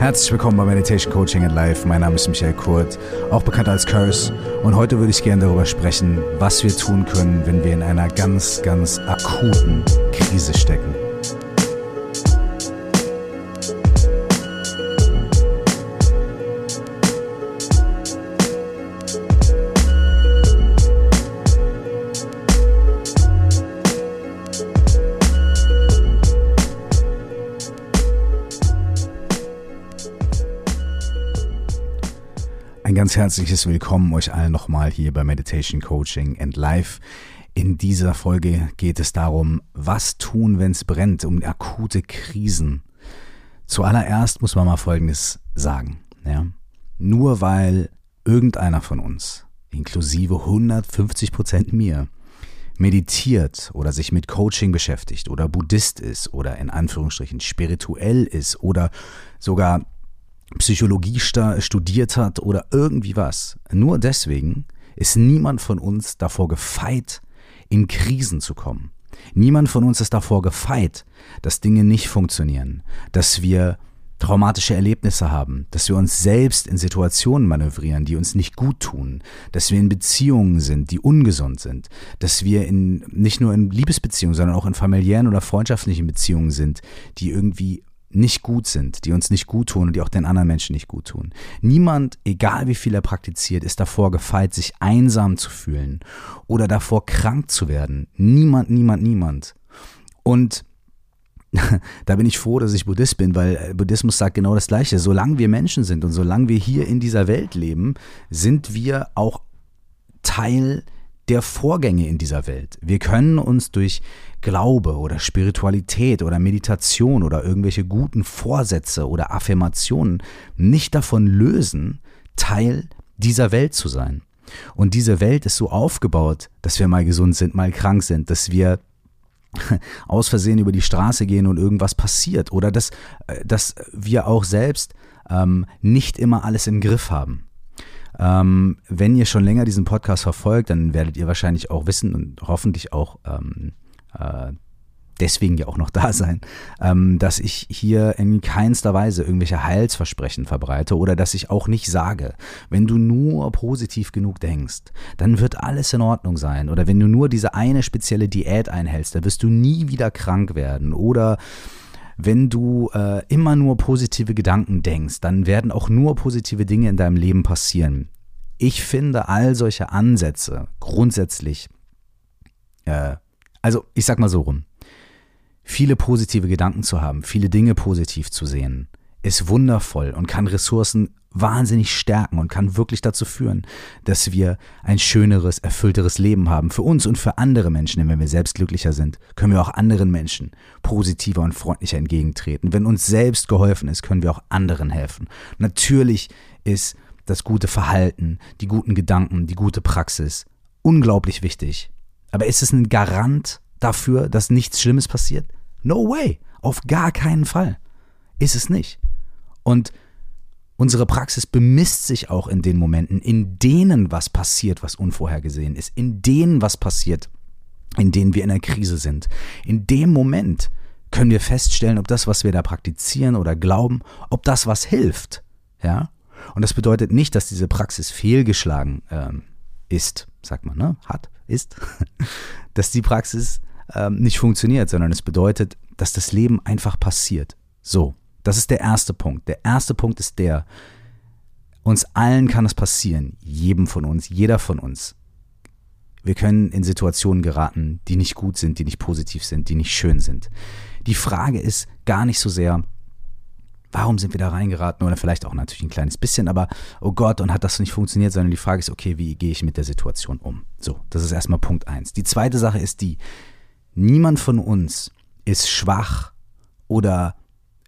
Herzlich willkommen bei Meditation Coaching and Life. Mein Name ist Michael Kurt, auch bekannt als Curse. Und heute würde ich gerne darüber sprechen, was wir tun können, wenn wir in einer ganz, ganz akuten Krise stecken. Ganz herzliches Willkommen euch allen nochmal hier bei Meditation Coaching and Life. In dieser Folge geht es darum, was tun, wenn es brennt, um akute Krisen. Zuallererst muss man mal Folgendes sagen. Ja? Nur weil irgendeiner von uns, inklusive 150 Prozent mir, meditiert oder sich mit Coaching beschäftigt oder Buddhist ist oder in Anführungsstrichen spirituell ist oder sogar Psychologie studiert hat oder irgendwie was. Nur deswegen ist niemand von uns davor gefeit, in Krisen zu kommen. Niemand von uns ist davor gefeit, dass Dinge nicht funktionieren, dass wir traumatische Erlebnisse haben, dass wir uns selbst in Situationen manövrieren, die uns nicht gut tun, dass wir in Beziehungen sind, die ungesund sind, dass wir in nicht nur in Liebesbeziehungen, sondern auch in familiären oder freundschaftlichen Beziehungen sind, die irgendwie nicht gut sind, die uns nicht gut tun und die auch den anderen Menschen nicht gut tun. Niemand, egal wie viel er praktiziert, ist davor gefeit, sich einsam zu fühlen oder davor krank zu werden. Niemand, niemand, niemand. Und da bin ich froh, dass ich Buddhist bin, weil Buddhismus sagt genau das Gleiche. Solange wir Menschen sind und solange wir hier in dieser Welt leben, sind wir auch Teil der Vorgänge in dieser Welt. Wir können uns durch Glaube oder Spiritualität oder Meditation oder irgendwelche guten Vorsätze oder Affirmationen nicht davon lösen, Teil dieser Welt zu sein. Und diese Welt ist so aufgebaut, dass wir mal gesund sind, mal krank sind, dass wir aus Versehen über die Straße gehen und irgendwas passiert oder dass, äh, dass wir auch selbst ähm, nicht immer alles im Griff haben. Ähm, wenn ihr schon länger diesen Podcast verfolgt, dann werdet ihr wahrscheinlich auch wissen und hoffentlich auch ähm, äh, deswegen ja auch noch da sein, ähm, dass ich hier in keinster Weise irgendwelche Heilsversprechen verbreite oder dass ich auch nicht sage, wenn du nur positiv genug denkst, dann wird alles in Ordnung sein. Oder wenn du nur diese eine spezielle Diät einhältst, dann wirst du nie wieder krank werden. Oder wenn du äh, immer nur positive Gedanken denkst, dann werden auch nur positive Dinge in deinem Leben passieren. Ich finde all solche Ansätze grundsätzlich äh, also ich sag mal so rum. Viele positive Gedanken zu haben, viele Dinge positiv zu sehen, ist wundervoll und kann Ressourcen wahnsinnig stärken und kann wirklich dazu führen, dass wir ein schöneres, erfüllteres Leben haben für uns und für andere Menschen. Denn wenn wir selbst glücklicher sind, können wir auch anderen Menschen positiver und freundlicher entgegentreten. Wenn uns selbst geholfen ist, können wir auch anderen helfen. Natürlich ist das gute Verhalten, die guten Gedanken, die gute Praxis unglaublich wichtig. Aber ist es ein Garant dafür, dass nichts Schlimmes passiert? No way. Auf gar keinen Fall. Ist es nicht. Und unsere Praxis bemisst sich auch in den Momenten, in denen was passiert, was unvorhergesehen ist, in denen was passiert, in denen wir in einer Krise sind. In dem Moment können wir feststellen, ob das, was wir da praktizieren oder glauben, ob das was hilft. Ja? Und das bedeutet nicht, dass diese Praxis fehlgeschlagen ähm, ist, sagt man, ne? Hat, ist, dass die Praxis ähm, nicht funktioniert, sondern es bedeutet, dass das Leben einfach passiert. So, das ist der erste Punkt. Der erste Punkt ist der, uns allen kann es passieren, jedem von uns, jeder von uns. Wir können in Situationen geraten, die nicht gut sind, die nicht positiv sind, die nicht schön sind. Die Frage ist gar nicht so sehr, warum sind wir da reingeraten oder vielleicht auch natürlich ein kleines bisschen, aber oh Gott, und hat das nicht funktioniert, sondern die Frage ist, okay, wie gehe ich mit der Situation um? So, das ist erstmal Punkt eins. Die zweite Sache ist die, niemand von uns ist schwach oder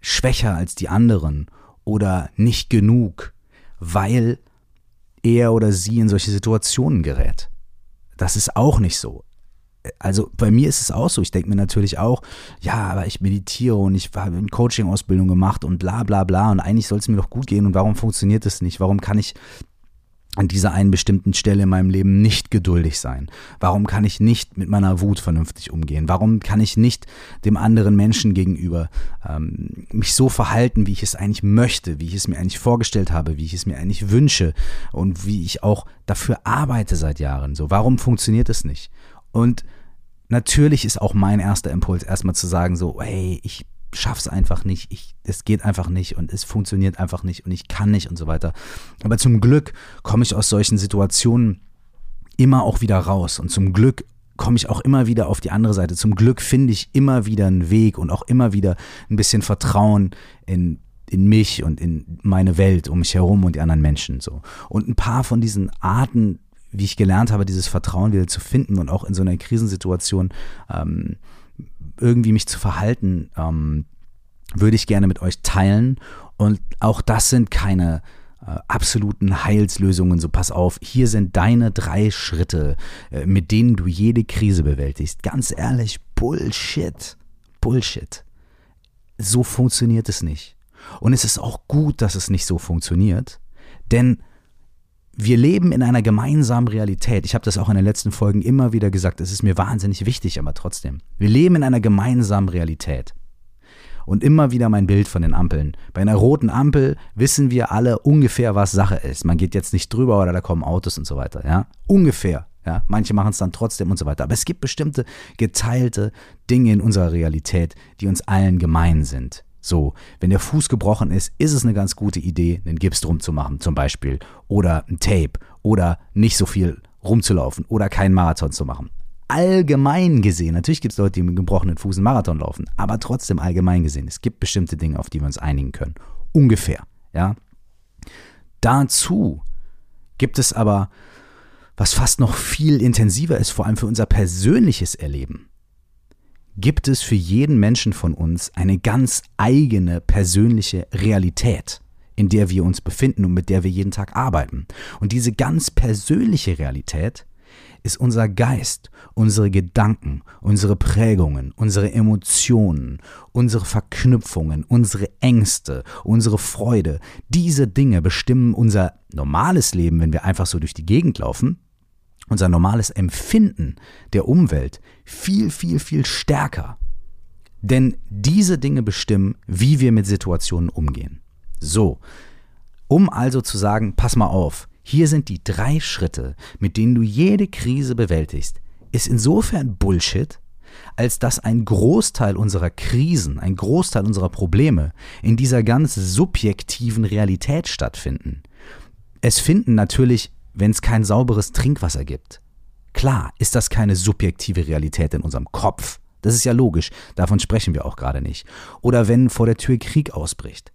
schwächer als die anderen oder nicht genug, weil er oder sie in solche Situationen gerät. Das ist auch nicht so also bei mir ist es auch so. Ich denke mir natürlich auch, ja, aber ich meditiere und ich habe eine Coaching-Ausbildung gemacht und bla bla bla und eigentlich soll es mir doch gut gehen und warum funktioniert das nicht? Warum kann ich an dieser einen bestimmten Stelle in meinem Leben nicht geduldig sein? Warum kann ich nicht mit meiner Wut vernünftig umgehen? Warum kann ich nicht dem anderen Menschen gegenüber ähm, mich so verhalten, wie ich es eigentlich möchte, wie ich es mir eigentlich vorgestellt habe, wie ich es mir eigentlich wünsche und wie ich auch dafür arbeite seit Jahren? So, warum funktioniert es nicht? Und natürlich ist auch mein erster Impuls erstmal zu sagen so, hey, ich schaff's einfach nicht, ich, es geht einfach nicht und es funktioniert einfach nicht und ich kann nicht und so weiter. Aber zum Glück komme ich aus solchen Situationen immer auch wieder raus und zum Glück komme ich auch immer wieder auf die andere Seite. Zum Glück finde ich immer wieder einen Weg und auch immer wieder ein bisschen Vertrauen in, in mich und in meine Welt um mich herum und die anderen Menschen so. Und ein paar von diesen Arten, wie ich gelernt habe, dieses Vertrauen wieder zu finden und auch in so einer Krisensituation ähm, irgendwie mich zu verhalten, ähm, würde ich gerne mit euch teilen. Und auch das sind keine äh, absoluten Heilslösungen. So pass auf, hier sind deine drei Schritte, äh, mit denen du jede Krise bewältigst. Ganz ehrlich, Bullshit. Bullshit. So funktioniert es nicht. Und es ist auch gut, dass es nicht so funktioniert, denn wir leben in einer gemeinsamen Realität. Ich habe das auch in den letzten Folgen immer wieder gesagt. Es ist mir wahnsinnig wichtig, aber trotzdem. Wir leben in einer gemeinsamen Realität. Und immer wieder mein Bild von den Ampeln. Bei einer roten Ampel wissen wir alle ungefähr, was Sache ist. Man geht jetzt nicht drüber oder da kommen Autos und so weiter. Ja, ungefähr. Ja, manche machen es dann trotzdem und so weiter. Aber es gibt bestimmte geteilte Dinge in unserer Realität, die uns allen gemein sind. So, wenn der Fuß gebrochen ist, ist es eine ganz gute Idee, einen Gips drum zu machen, zum Beispiel. Oder ein Tape. Oder nicht so viel rumzulaufen. Oder keinen Marathon zu machen. Allgemein gesehen, natürlich gibt es Leute, die mit gebrochenen Fuß einen Marathon laufen, aber trotzdem allgemein gesehen, es gibt bestimmte Dinge, auf die wir uns einigen können. Ungefähr, ja. Dazu gibt es aber, was fast noch viel intensiver ist, vor allem für unser persönliches Erleben gibt es für jeden Menschen von uns eine ganz eigene persönliche Realität, in der wir uns befinden und mit der wir jeden Tag arbeiten. Und diese ganz persönliche Realität ist unser Geist, unsere Gedanken, unsere Prägungen, unsere Emotionen, unsere Verknüpfungen, unsere Ängste, unsere Freude. Diese Dinge bestimmen unser normales Leben, wenn wir einfach so durch die Gegend laufen, unser normales Empfinden der Umwelt viel, viel, viel stärker. Denn diese Dinge bestimmen, wie wir mit Situationen umgehen. So, um also zu sagen, pass mal auf, hier sind die drei Schritte, mit denen du jede Krise bewältigst, ist insofern Bullshit, als dass ein Großteil unserer Krisen, ein Großteil unserer Probleme in dieser ganz subjektiven Realität stattfinden. Es finden natürlich wenn es kein sauberes Trinkwasser gibt. Klar ist das keine subjektive Realität in unserem Kopf. Das ist ja logisch, davon sprechen wir auch gerade nicht. Oder wenn vor der Tür Krieg ausbricht,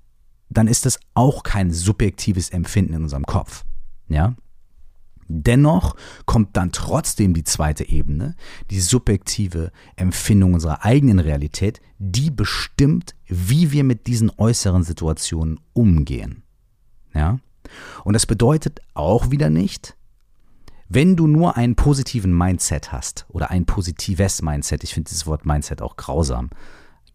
dann ist das auch kein subjektives Empfinden in unserem Kopf. Ja? Dennoch kommt dann trotzdem die zweite Ebene, die subjektive Empfindung unserer eigenen Realität, die bestimmt, wie wir mit diesen äußeren Situationen umgehen. Ja? Und das bedeutet auch wieder nicht, wenn du nur einen positiven Mindset hast oder ein positives Mindset, ich finde dieses Wort Mindset auch grausam,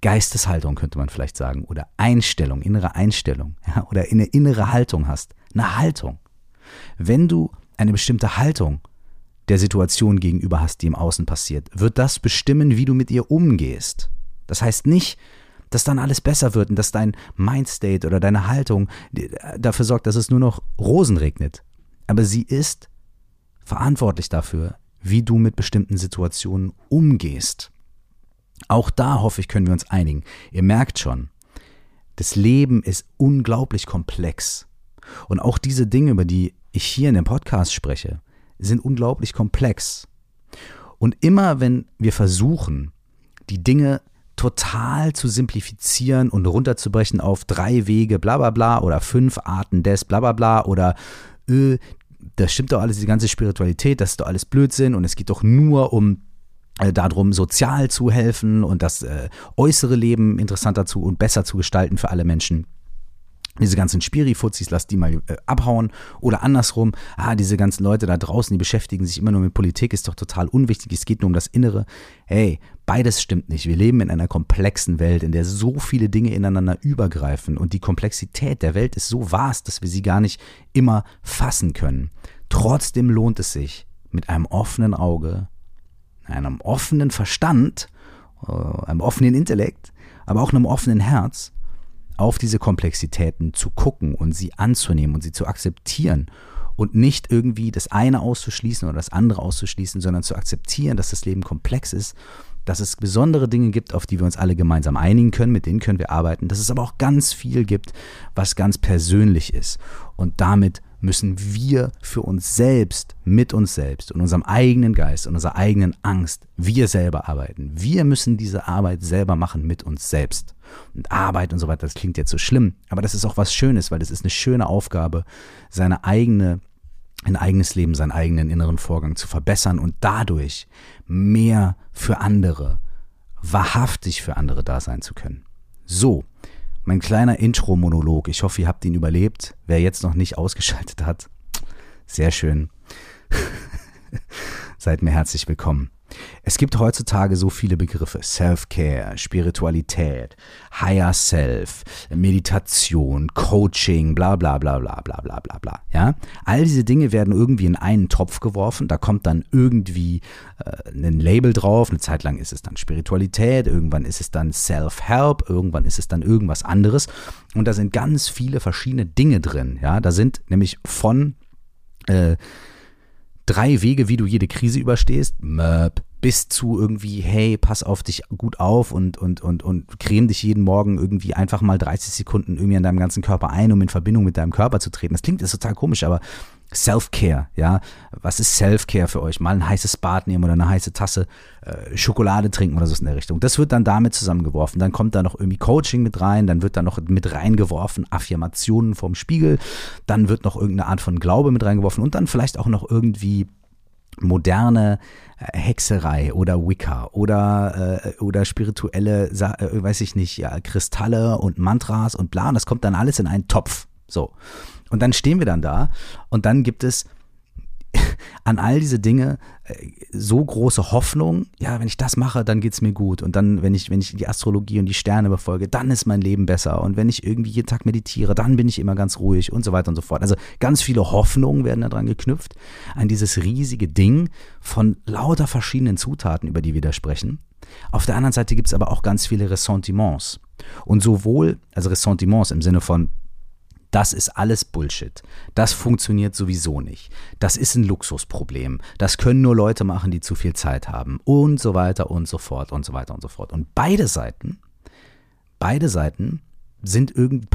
Geisteshaltung könnte man vielleicht sagen, oder Einstellung, innere Einstellung, ja, oder eine innere Haltung hast, eine Haltung. Wenn du eine bestimmte Haltung der Situation gegenüber hast, die im Außen passiert, wird das bestimmen, wie du mit ihr umgehst. Das heißt nicht, dass dann alles besser wird und dass dein Mindstate oder deine Haltung dafür sorgt, dass es nur noch Rosen regnet. Aber sie ist verantwortlich dafür, wie du mit bestimmten Situationen umgehst. Auch da hoffe ich, können wir uns einigen. Ihr merkt schon, das Leben ist unglaublich komplex. Und auch diese Dinge, über die ich hier in dem Podcast spreche, sind unglaublich komplex. Und immer wenn wir versuchen, die Dinge total zu simplifizieren und runterzubrechen auf drei Wege, bla bla bla, oder fünf Arten des, bla bla bla, oder äh, das stimmt doch alles, die ganze Spiritualität, das ist doch alles Blödsinn und es geht doch nur um äh, darum, sozial zu helfen und das äh, äußere Leben interessanter zu und besser zu gestalten für alle Menschen diese ganzen Spirifuzis, lass die mal äh, abhauen. Oder andersrum, ah, diese ganzen Leute da draußen, die beschäftigen sich immer nur mit Politik, ist doch total unwichtig, es geht nur um das Innere. Hey, beides stimmt nicht. Wir leben in einer komplexen Welt, in der so viele Dinge ineinander übergreifen und die Komplexität der Welt ist so vast, dass wir sie gar nicht immer fassen können. Trotzdem lohnt es sich, mit einem offenen Auge, einem offenen Verstand, äh, einem offenen Intellekt, aber auch einem offenen Herz auf diese Komplexitäten zu gucken und sie anzunehmen und sie zu akzeptieren und nicht irgendwie das eine auszuschließen oder das andere auszuschließen, sondern zu akzeptieren, dass das Leben komplex ist, dass es besondere Dinge gibt, auf die wir uns alle gemeinsam einigen können, mit denen können wir arbeiten, dass es aber auch ganz viel gibt, was ganz persönlich ist und damit müssen wir für uns selbst, mit uns selbst und unserem eigenen Geist und unserer eigenen Angst, wir selber arbeiten. Wir müssen diese Arbeit selber machen mit uns selbst. Und Arbeit und so weiter, das klingt jetzt so schlimm, aber das ist auch was Schönes, weil das ist eine schöne Aufgabe, seine eigene ein eigenes Leben, seinen eigenen inneren Vorgang zu verbessern und dadurch mehr für andere, wahrhaftig für andere da sein zu können. So, mein kleiner Intro-Monolog. Ich hoffe, ihr habt ihn überlebt. Wer jetzt noch nicht ausgeschaltet hat, sehr schön. Seid mir herzlich willkommen. Es gibt heutzutage so viele Begriffe. Self-Care, Spiritualität, Higher Self, Meditation, Coaching, bla bla bla bla bla bla bla bla. Ja? All diese Dinge werden irgendwie in einen Topf geworfen. Da kommt dann irgendwie äh, ein Label drauf. Eine Zeit lang ist es dann Spiritualität, irgendwann ist es dann Self-Help, irgendwann ist es dann irgendwas anderes. Und da sind ganz viele verschiedene Dinge drin. Ja? Da sind nämlich von äh, drei Wege, wie du jede Krise überstehst, Möp, bis zu irgendwie, hey, pass auf dich gut auf und, und, und, und creme dich jeden Morgen irgendwie einfach mal 30 Sekunden irgendwie an deinem ganzen Körper ein, um in Verbindung mit deinem Körper zu treten. Das klingt jetzt total komisch, aber Self-Care, ja. Was ist Self-Care für euch? Mal ein heißes Bad nehmen oder eine heiße Tasse äh, Schokolade trinken oder so in der Richtung. Das wird dann damit zusammengeworfen. Dann kommt da noch irgendwie Coaching mit rein, dann wird da noch mit reingeworfen Affirmationen vom Spiegel, dann wird noch irgendeine Art von Glaube mit reingeworfen und dann vielleicht auch noch irgendwie moderne äh, Hexerei oder Wicca oder, äh, oder spirituelle, äh, weiß ich nicht, ja, Kristalle und Mantras und bla. Und das kommt dann alles in einen Topf. So. Und dann stehen wir dann da und dann gibt es an all diese Dinge äh, so große Hoffnung, ja, wenn ich das mache, dann geht es mir gut. Und dann, wenn ich, wenn ich die Astrologie und die Sterne befolge, dann ist mein Leben besser. Und wenn ich irgendwie jeden Tag meditiere, dann bin ich immer ganz ruhig und so weiter und so fort. Also ganz viele Hoffnungen werden daran geknüpft, an dieses riesige Ding von lauter verschiedenen Zutaten, über die wir da sprechen. Auf der anderen Seite gibt es aber auch ganz viele Ressentiments. Und sowohl, also Ressentiments im Sinne von, das ist alles Bullshit. Das funktioniert sowieso nicht. Das ist ein Luxusproblem. Das können nur Leute machen, die zu viel Zeit haben. Und so weiter und so fort und so weiter und so fort. Und beide Seiten, beide Seiten sind irgendwie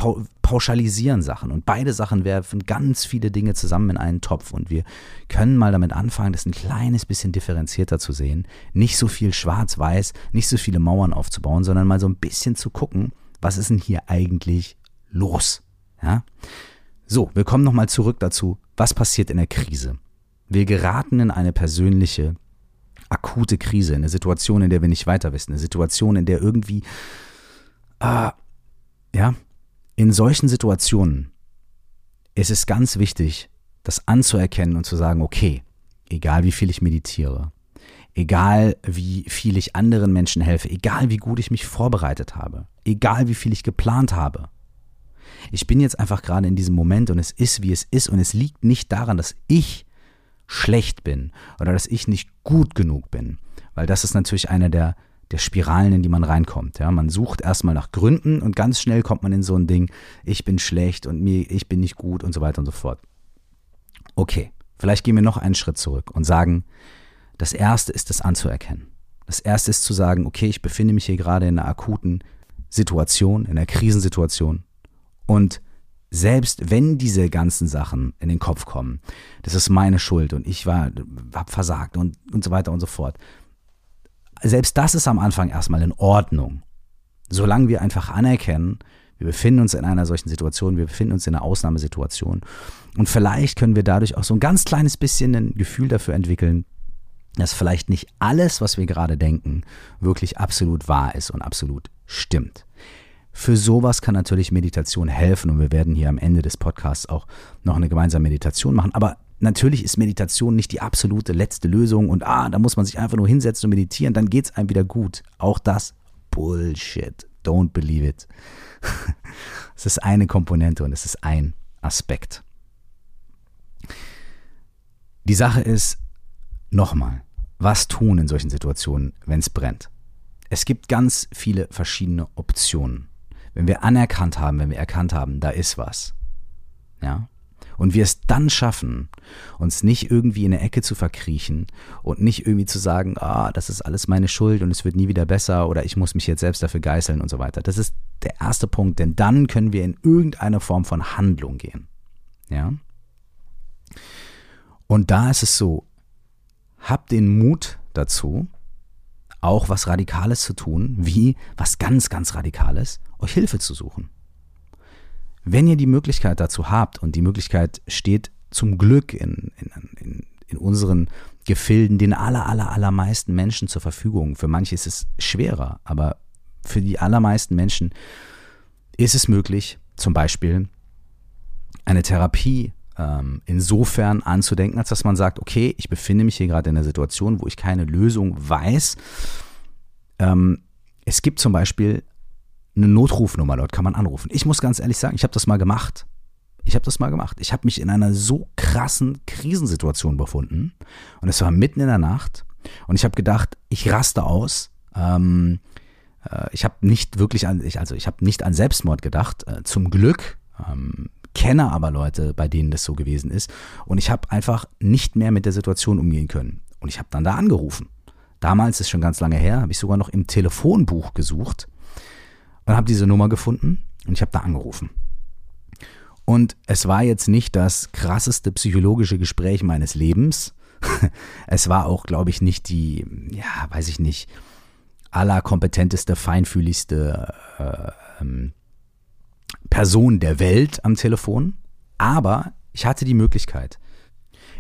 pauschalisieren Sachen und beide Sachen werfen ganz viele Dinge zusammen in einen Topf und wir können mal damit anfangen, das ein kleines bisschen differenzierter zu sehen, nicht so viel schwarz-weiß, nicht so viele Mauern aufzubauen, sondern mal so ein bisschen zu gucken, was ist denn hier eigentlich los? Ja? So, wir kommen nochmal zurück dazu, was passiert in der Krise. Wir geraten in eine persönliche, akute Krise, eine Situation, in der wir nicht weiter wissen, eine Situation, in der irgendwie, äh, ja, in solchen Situationen ist es ganz wichtig, das anzuerkennen und zu sagen, okay, egal wie viel ich meditiere, egal wie viel ich anderen Menschen helfe, egal wie gut ich mich vorbereitet habe, egal wie viel ich geplant habe, ich bin jetzt einfach gerade in diesem Moment und es ist, wie es ist und es liegt nicht daran, dass ich schlecht bin oder dass ich nicht gut genug bin, weil das ist natürlich eine der, der Spiralen, in die man reinkommt. Ja, man sucht erstmal nach Gründen und ganz schnell kommt man in so ein Ding, ich bin schlecht und mir, ich bin nicht gut und so weiter und so fort. Okay, vielleicht gehen wir noch einen Schritt zurück und sagen, das erste ist das anzuerkennen. Das erste ist zu sagen, okay, ich befinde mich hier gerade in einer akuten Situation, in einer Krisensituation. Und selbst wenn diese ganzen Sachen in den Kopf kommen, das ist meine Schuld und ich war, hab versagt und, und so weiter und so fort. Selbst das ist am Anfang erstmal in Ordnung. Solange wir einfach anerkennen, wir befinden uns in einer solchen Situation, wir befinden uns in einer Ausnahmesituation. Und vielleicht können wir dadurch auch so ein ganz kleines bisschen ein Gefühl dafür entwickeln, dass vielleicht nicht alles, was wir gerade denken, wirklich absolut wahr ist und absolut stimmt. Für sowas kann natürlich Meditation helfen und wir werden hier am Ende des Podcasts auch noch eine gemeinsame Meditation machen. Aber natürlich ist Meditation nicht die absolute letzte Lösung und ah, da muss man sich einfach nur hinsetzen und meditieren, dann geht es einem wieder gut. Auch das Bullshit. Don't believe it. Es ist eine Komponente und es ist ein Aspekt. Die Sache ist, nochmal, was tun in solchen Situationen, wenn es brennt? Es gibt ganz viele verschiedene Optionen. Wenn wir anerkannt haben, wenn wir erkannt haben, da ist was, ja, und wir es dann schaffen, uns nicht irgendwie in eine Ecke zu verkriechen und nicht irgendwie zu sagen, ah, das ist alles meine Schuld und es wird nie wieder besser oder ich muss mich jetzt selbst dafür geißeln und so weiter. Das ist der erste Punkt, denn dann können wir in irgendeine Form von Handlung gehen. Ja? Und da ist es so, habt den Mut dazu, auch was Radikales zu tun, wie was ganz, ganz Radikales, euch Hilfe zu suchen. Wenn ihr die Möglichkeit dazu habt und die Möglichkeit steht zum Glück in, in, in, unseren Gefilden den aller, aller, allermeisten Menschen zur Verfügung. Für manche ist es schwerer, aber für die allermeisten Menschen ist es möglich, zum Beispiel eine Therapie ähm, insofern anzudenken, als dass man sagt, okay, ich befinde mich hier gerade in einer Situation, wo ich keine Lösung weiß. Ähm, es gibt zum Beispiel eine Notrufnummer, dort kann man anrufen. Ich muss ganz ehrlich sagen, ich habe das mal gemacht. Ich habe das mal gemacht. Ich habe mich in einer so krassen Krisensituation befunden und es war mitten in der Nacht und ich habe gedacht, ich raste aus. Ähm, äh, ich habe nicht wirklich an, ich, also ich habe nicht an Selbstmord gedacht. Äh, zum Glück ähm, kenne aber Leute, bei denen das so gewesen ist und ich habe einfach nicht mehr mit der Situation umgehen können und ich habe dann da angerufen. Damals ist schon ganz lange her, habe ich sogar noch im Telefonbuch gesucht und habe diese Nummer gefunden und ich habe da angerufen. Und es war jetzt nicht das krasseste psychologische Gespräch meines Lebens. es war auch, glaube ich, nicht die, ja, weiß ich nicht, allerkompetenteste, feinfühligste äh, ähm, Person der Welt am Telefon. Aber ich hatte die Möglichkeit,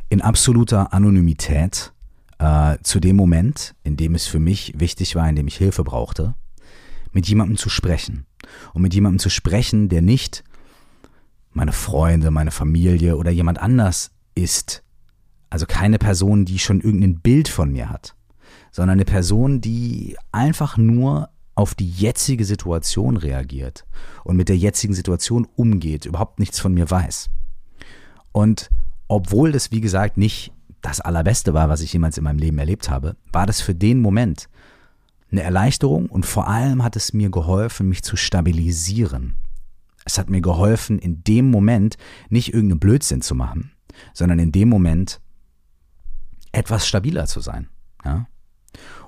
in absoluter Anonymität äh, zu dem Moment, in dem es für mich wichtig war, in dem ich Hilfe brauchte, mit jemandem zu sprechen. Und mit jemandem zu sprechen, der nicht meine Freunde, meine Familie oder jemand anders ist. Also keine Person, die schon irgendein Bild von mir hat, sondern eine Person, die einfach nur auf die jetzige Situation reagiert und mit der jetzigen Situation umgeht, überhaupt nichts von mir weiß. Und obwohl das, wie gesagt, nicht das Allerbeste war, was ich jemals in meinem Leben erlebt habe, war das für den Moment eine Erleichterung und vor allem hat es mir geholfen, mich zu stabilisieren. Es hat mir geholfen, in dem Moment nicht irgendeinen Blödsinn zu machen, sondern in dem Moment etwas stabiler zu sein. Ja?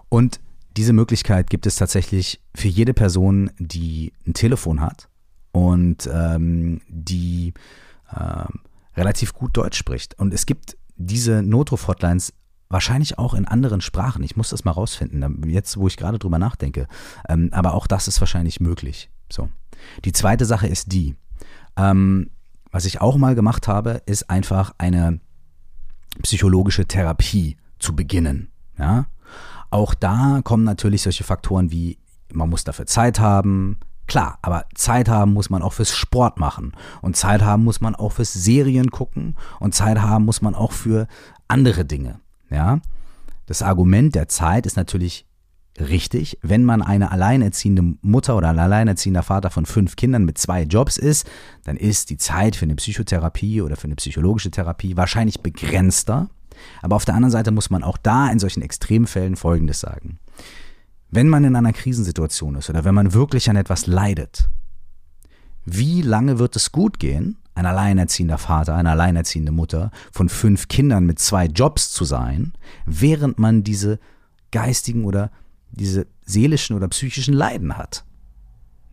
Und diese Möglichkeit gibt es tatsächlich für jede Person, die ein Telefon hat und ähm, die äh, relativ gut Deutsch spricht. Und es gibt diese Notruf-Hotlines Wahrscheinlich auch in anderen Sprachen. Ich muss das mal rausfinden, jetzt wo ich gerade drüber nachdenke. Ähm, aber auch das ist wahrscheinlich möglich. So. Die zweite Sache ist die. Ähm, was ich auch mal gemacht habe, ist einfach eine psychologische Therapie zu beginnen. Ja? Auch da kommen natürlich solche Faktoren wie, man muss dafür Zeit haben, Klar, aber Zeit haben muss man auch fürs Sport machen. Und Zeit haben muss man auch fürs Serien gucken. Und Zeit haben muss man auch für andere Dinge. Ja? Das Argument der Zeit ist natürlich richtig. Wenn man eine alleinerziehende Mutter oder ein alleinerziehender Vater von fünf Kindern mit zwei Jobs ist, dann ist die Zeit für eine Psychotherapie oder für eine psychologische Therapie wahrscheinlich begrenzter. Aber auf der anderen Seite muss man auch da in solchen Extremfällen Folgendes sagen. Wenn man in einer Krisensituation ist oder wenn man wirklich an etwas leidet, wie lange wird es gut gehen, ein alleinerziehender Vater, eine alleinerziehende Mutter von fünf Kindern mit zwei Jobs zu sein, während man diese geistigen oder diese seelischen oder psychischen Leiden hat.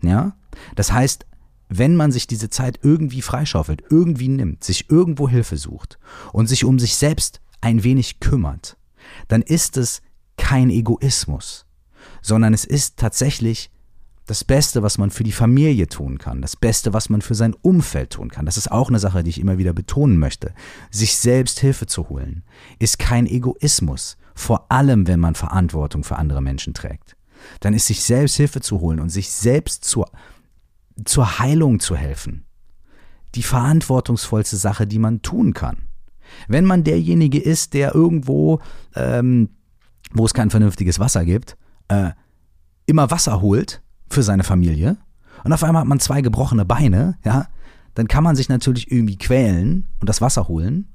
Ja? Das heißt, wenn man sich diese Zeit irgendwie freischaufelt, irgendwie nimmt, sich irgendwo Hilfe sucht und sich um sich selbst ein wenig kümmert, dann ist es kein Egoismus, sondern es ist tatsächlich das Beste, was man für die Familie tun kann, das Beste, was man für sein Umfeld tun kann, das ist auch eine Sache, die ich immer wieder betonen möchte, sich selbst Hilfe zu holen, ist kein Egoismus, vor allem wenn man Verantwortung für andere Menschen trägt. Dann ist sich selbst Hilfe zu holen und sich selbst zur, zur Heilung zu helfen. Die verantwortungsvollste Sache, die man tun kann. Wenn man derjenige ist, der irgendwo, ähm, wo es kein vernünftiges Wasser gibt, äh, immer Wasser holt, für seine Familie und auf einmal hat man zwei gebrochene Beine, ja, dann kann man sich natürlich irgendwie quälen und das Wasser holen.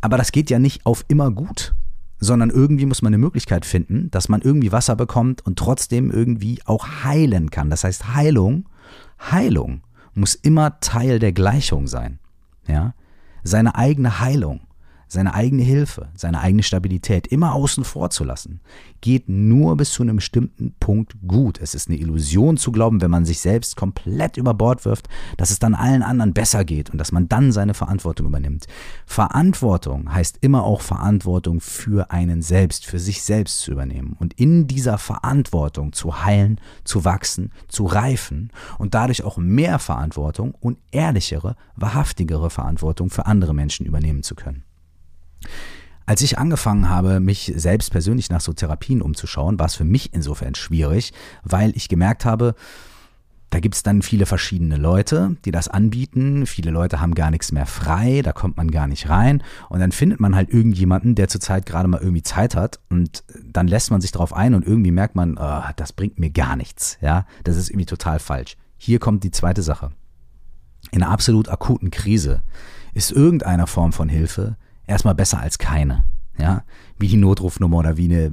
Aber das geht ja nicht auf immer gut, sondern irgendwie muss man eine Möglichkeit finden, dass man irgendwie Wasser bekommt und trotzdem irgendwie auch heilen kann. Das heißt, Heilung, Heilung muss immer Teil der Gleichung sein. Ja? Seine eigene Heilung seine eigene Hilfe, seine eigene Stabilität immer außen vor zu lassen, geht nur bis zu einem bestimmten Punkt gut. Es ist eine Illusion zu glauben, wenn man sich selbst komplett über Bord wirft, dass es dann allen anderen besser geht und dass man dann seine Verantwortung übernimmt. Verantwortung heißt immer auch Verantwortung für einen selbst, für sich selbst zu übernehmen und in dieser Verantwortung zu heilen, zu wachsen, zu reifen und dadurch auch mehr Verantwortung und ehrlichere, wahrhaftigere Verantwortung für andere Menschen übernehmen zu können. Als ich angefangen habe, mich selbst persönlich nach so Therapien umzuschauen, war es für mich insofern schwierig, weil ich gemerkt habe, da gibt es dann viele verschiedene Leute, die das anbieten. Viele Leute haben gar nichts mehr frei, da kommt man gar nicht rein. Und dann findet man halt irgendjemanden, der zurzeit gerade mal irgendwie Zeit hat. Und dann lässt man sich darauf ein und irgendwie merkt man, oh, das bringt mir gar nichts. Ja, das ist irgendwie total falsch. Hier kommt die zweite Sache. In einer absolut akuten Krise ist irgendeine Form von Hilfe erstmal besser als keine. Ja, wie die Notrufnummer oder wie eine äh,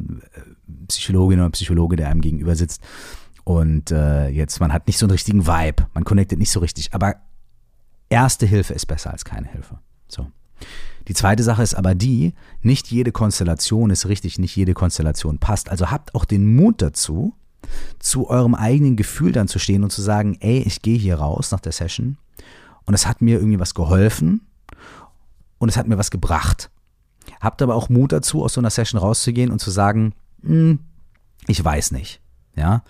Psychologin oder Psychologe, der einem gegenüber sitzt. Und äh, jetzt, man hat nicht so einen richtigen Vibe, man connectet nicht so richtig. Aber erste Hilfe ist besser als keine Hilfe. So. Die zweite Sache ist aber die, nicht jede Konstellation ist richtig, nicht jede Konstellation passt. Also habt auch den Mut dazu, zu eurem eigenen Gefühl dann zu stehen und zu sagen, ey, ich gehe hier raus nach der Session und es hat mir irgendwie was geholfen und es hat mir was gebracht. Habt aber auch Mut dazu, aus so einer Session rauszugehen und zu sagen, hm, ich weiß nicht. Ja,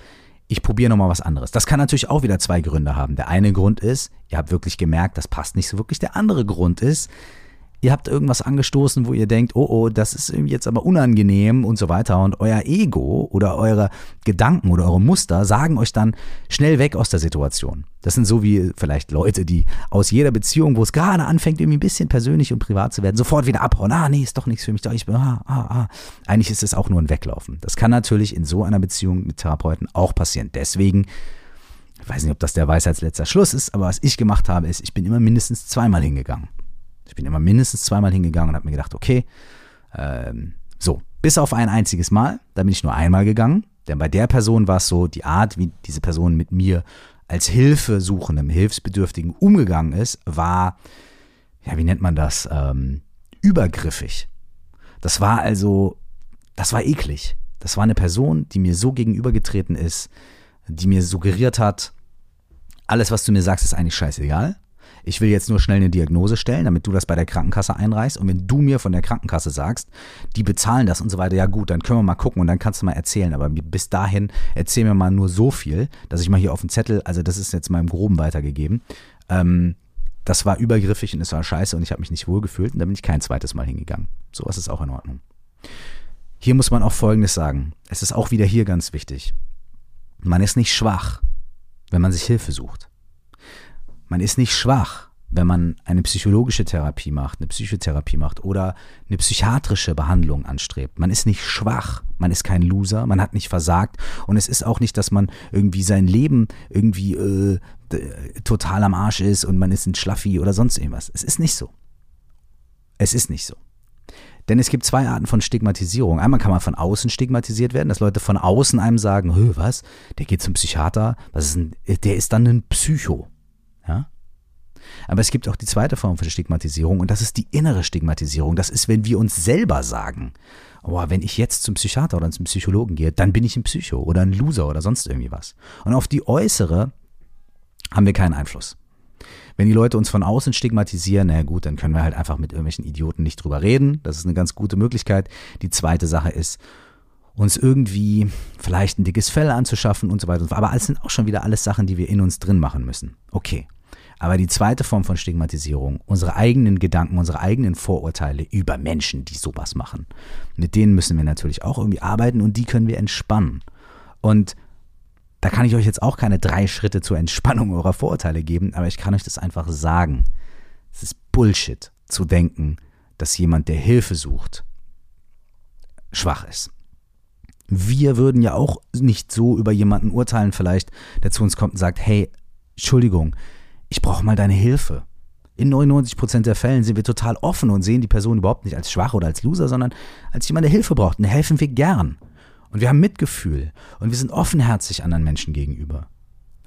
ich probiere nochmal was anderes. Das kann natürlich auch wieder zwei Gründe haben. Der eine Grund ist, ihr habt wirklich gemerkt, das passt nicht so wirklich. Der andere Grund ist, ihr habt irgendwas angestoßen, wo ihr denkt, oh oh, das ist jetzt aber unangenehm und so weiter. Und euer Ego oder eure Gedanken oder eure Muster sagen euch dann schnell weg aus der Situation. Das sind so wie vielleicht Leute, die aus jeder Beziehung, wo es gerade anfängt, irgendwie ein bisschen persönlich und privat zu werden, sofort wieder abhauen. Ah, nee, ist doch nichts für mich. Ich bin, ah, ah, ah. Eigentlich ist es auch nur ein Weglaufen. Das kann natürlich in so einer Beziehung mit Therapeuten auch passieren. Deswegen ich weiß nicht, ob das der Weisheitsletzter Schluss ist, aber was ich gemacht habe, ist, ich bin immer mindestens zweimal hingegangen. Ich bin immer mindestens zweimal hingegangen und habe mir gedacht, okay, ähm, so, bis auf ein einziges Mal, da bin ich nur einmal gegangen, denn bei der Person war es so, die Art, wie diese Person mit mir als Hilfesuchendem, Hilfsbedürftigen umgegangen ist, war, ja, wie nennt man das, ähm, übergriffig. Das war also, das war eklig. Das war eine Person, die mir so gegenübergetreten ist, die mir suggeriert hat, alles, was du mir sagst, ist eigentlich scheißegal ich will jetzt nur schnell eine Diagnose stellen, damit du das bei der Krankenkasse einreichst. Und wenn du mir von der Krankenkasse sagst, die bezahlen das und so weiter, ja gut, dann können wir mal gucken und dann kannst du mal erzählen. Aber bis dahin erzähl mir mal nur so viel, dass ich mal hier auf dem Zettel, also das ist jetzt mal im Groben weitergegeben, ähm, das war übergriffig und es war scheiße und ich habe mich nicht wohlgefühlt und dann bin ich kein zweites Mal hingegangen. Sowas ist auch in Ordnung. Hier muss man auch Folgendes sagen. Es ist auch wieder hier ganz wichtig. Man ist nicht schwach, wenn man sich Hilfe sucht. Man ist nicht schwach, wenn man eine psychologische Therapie macht, eine Psychotherapie macht oder eine psychiatrische Behandlung anstrebt. Man ist nicht schwach, man ist kein Loser, man hat nicht versagt und es ist auch nicht, dass man irgendwie sein Leben irgendwie äh, total am Arsch ist und man ist ein Schlaffi oder sonst irgendwas. Es ist nicht so. Es ist nicht so. Denn es gibt zwei Arten von Stigmatisierung. Einmal kann man von außen stigmatisiert werden, dass Leute von außen einem sagen, was, der geht zum Psychiater, was ist ein, der ist dann ein Psycho. Ja? Aber es gibt auch die zweite Form von Stigmatisierung und das ist die innere Stigmatisierung. Das ist, wenn wir uns selber sagen, oh, wenn ich jetzt zum Psychiater oder zum Psychologen gehe, dann bin ich ein Psycho oder ein Loser oder sonst irgendwie was. Und auf die äußere haben wir keinen Einfluss. Wenn die Leute uns von außen stigmatisieren, na gut, dann können wir halt einfach mit irgendwelchen Idioten nicht drüber reden. Das ist eine ganz gute Möglichkeit. Die zweite Sache ist, uns irgendwie vielleicht ein dickes Fell anzuschaffen und so weiter. Aber alles sind auch schon wieder alles Sachen, die wir in uns drin machen müssen. Okay. Aber die zweite Form von Stigmatisierung, unsere eigenen Gedanken, unsere eigenen Vorurteile über Menschen, die sowas machen, mit denen müssen wir natürlich auch irgendwie arbeiten und die können wir entspannen. Und da kann ich euch jetzt auch keine drei Schritte zur Entspannung eurer Vorurteile geben, aber ich kann euch das einfach sagen. Es ist Bullshit zu denken, dass jemand, der Hilfe sucht, schwach ist. Wir würden ja auch nicht so über jemanden urteilen vielleicht, der zu uns kommt und sagt, hey, Entschuldigung, ich brauche mal deine Hilfe. In 99% der Fällen sind wir total offen und sehen die Person überhaupt nicht als schwach oder als Loser, sondern als jemand, der Hilfe braucht. Und helfen wir gern. Und wir haben Mitgefühl. Und wir sind offenherzig anderen Menschen gegenüber.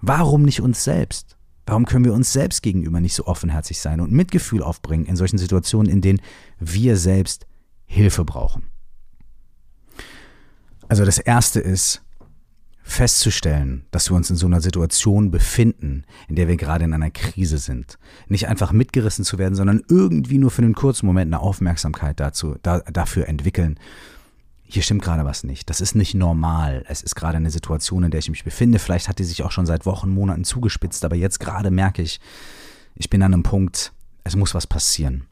Warum nicht uns selbst? Warum können wir uns selbst gegenüber nicht so offenherzig sein und Mitgefühl aufbringen in solchen Situationen, in denen wir selbst Hilfe brauchen? Also das Erste ist, festzustellen, dass wir uns in so einer Situation befinden, in der wir gerade in einer Krise sind. Nicht einfach mitgerissen zu werden, sondern irgendwie nur für einen kurzen Moment eine Aufmerksamkeit dazu, da, dafür entwickeln. Hier stimmt gerade was nicht. Das ist nicht normal. Es ist gerade eine Situation, in der ich mich befinde. Vielleicht hat die sich auch schon seit Wochen, Monaten zugespitzt, aber jetzt gerade merke ich, ich bin an einem Punkt, es muss was passieren.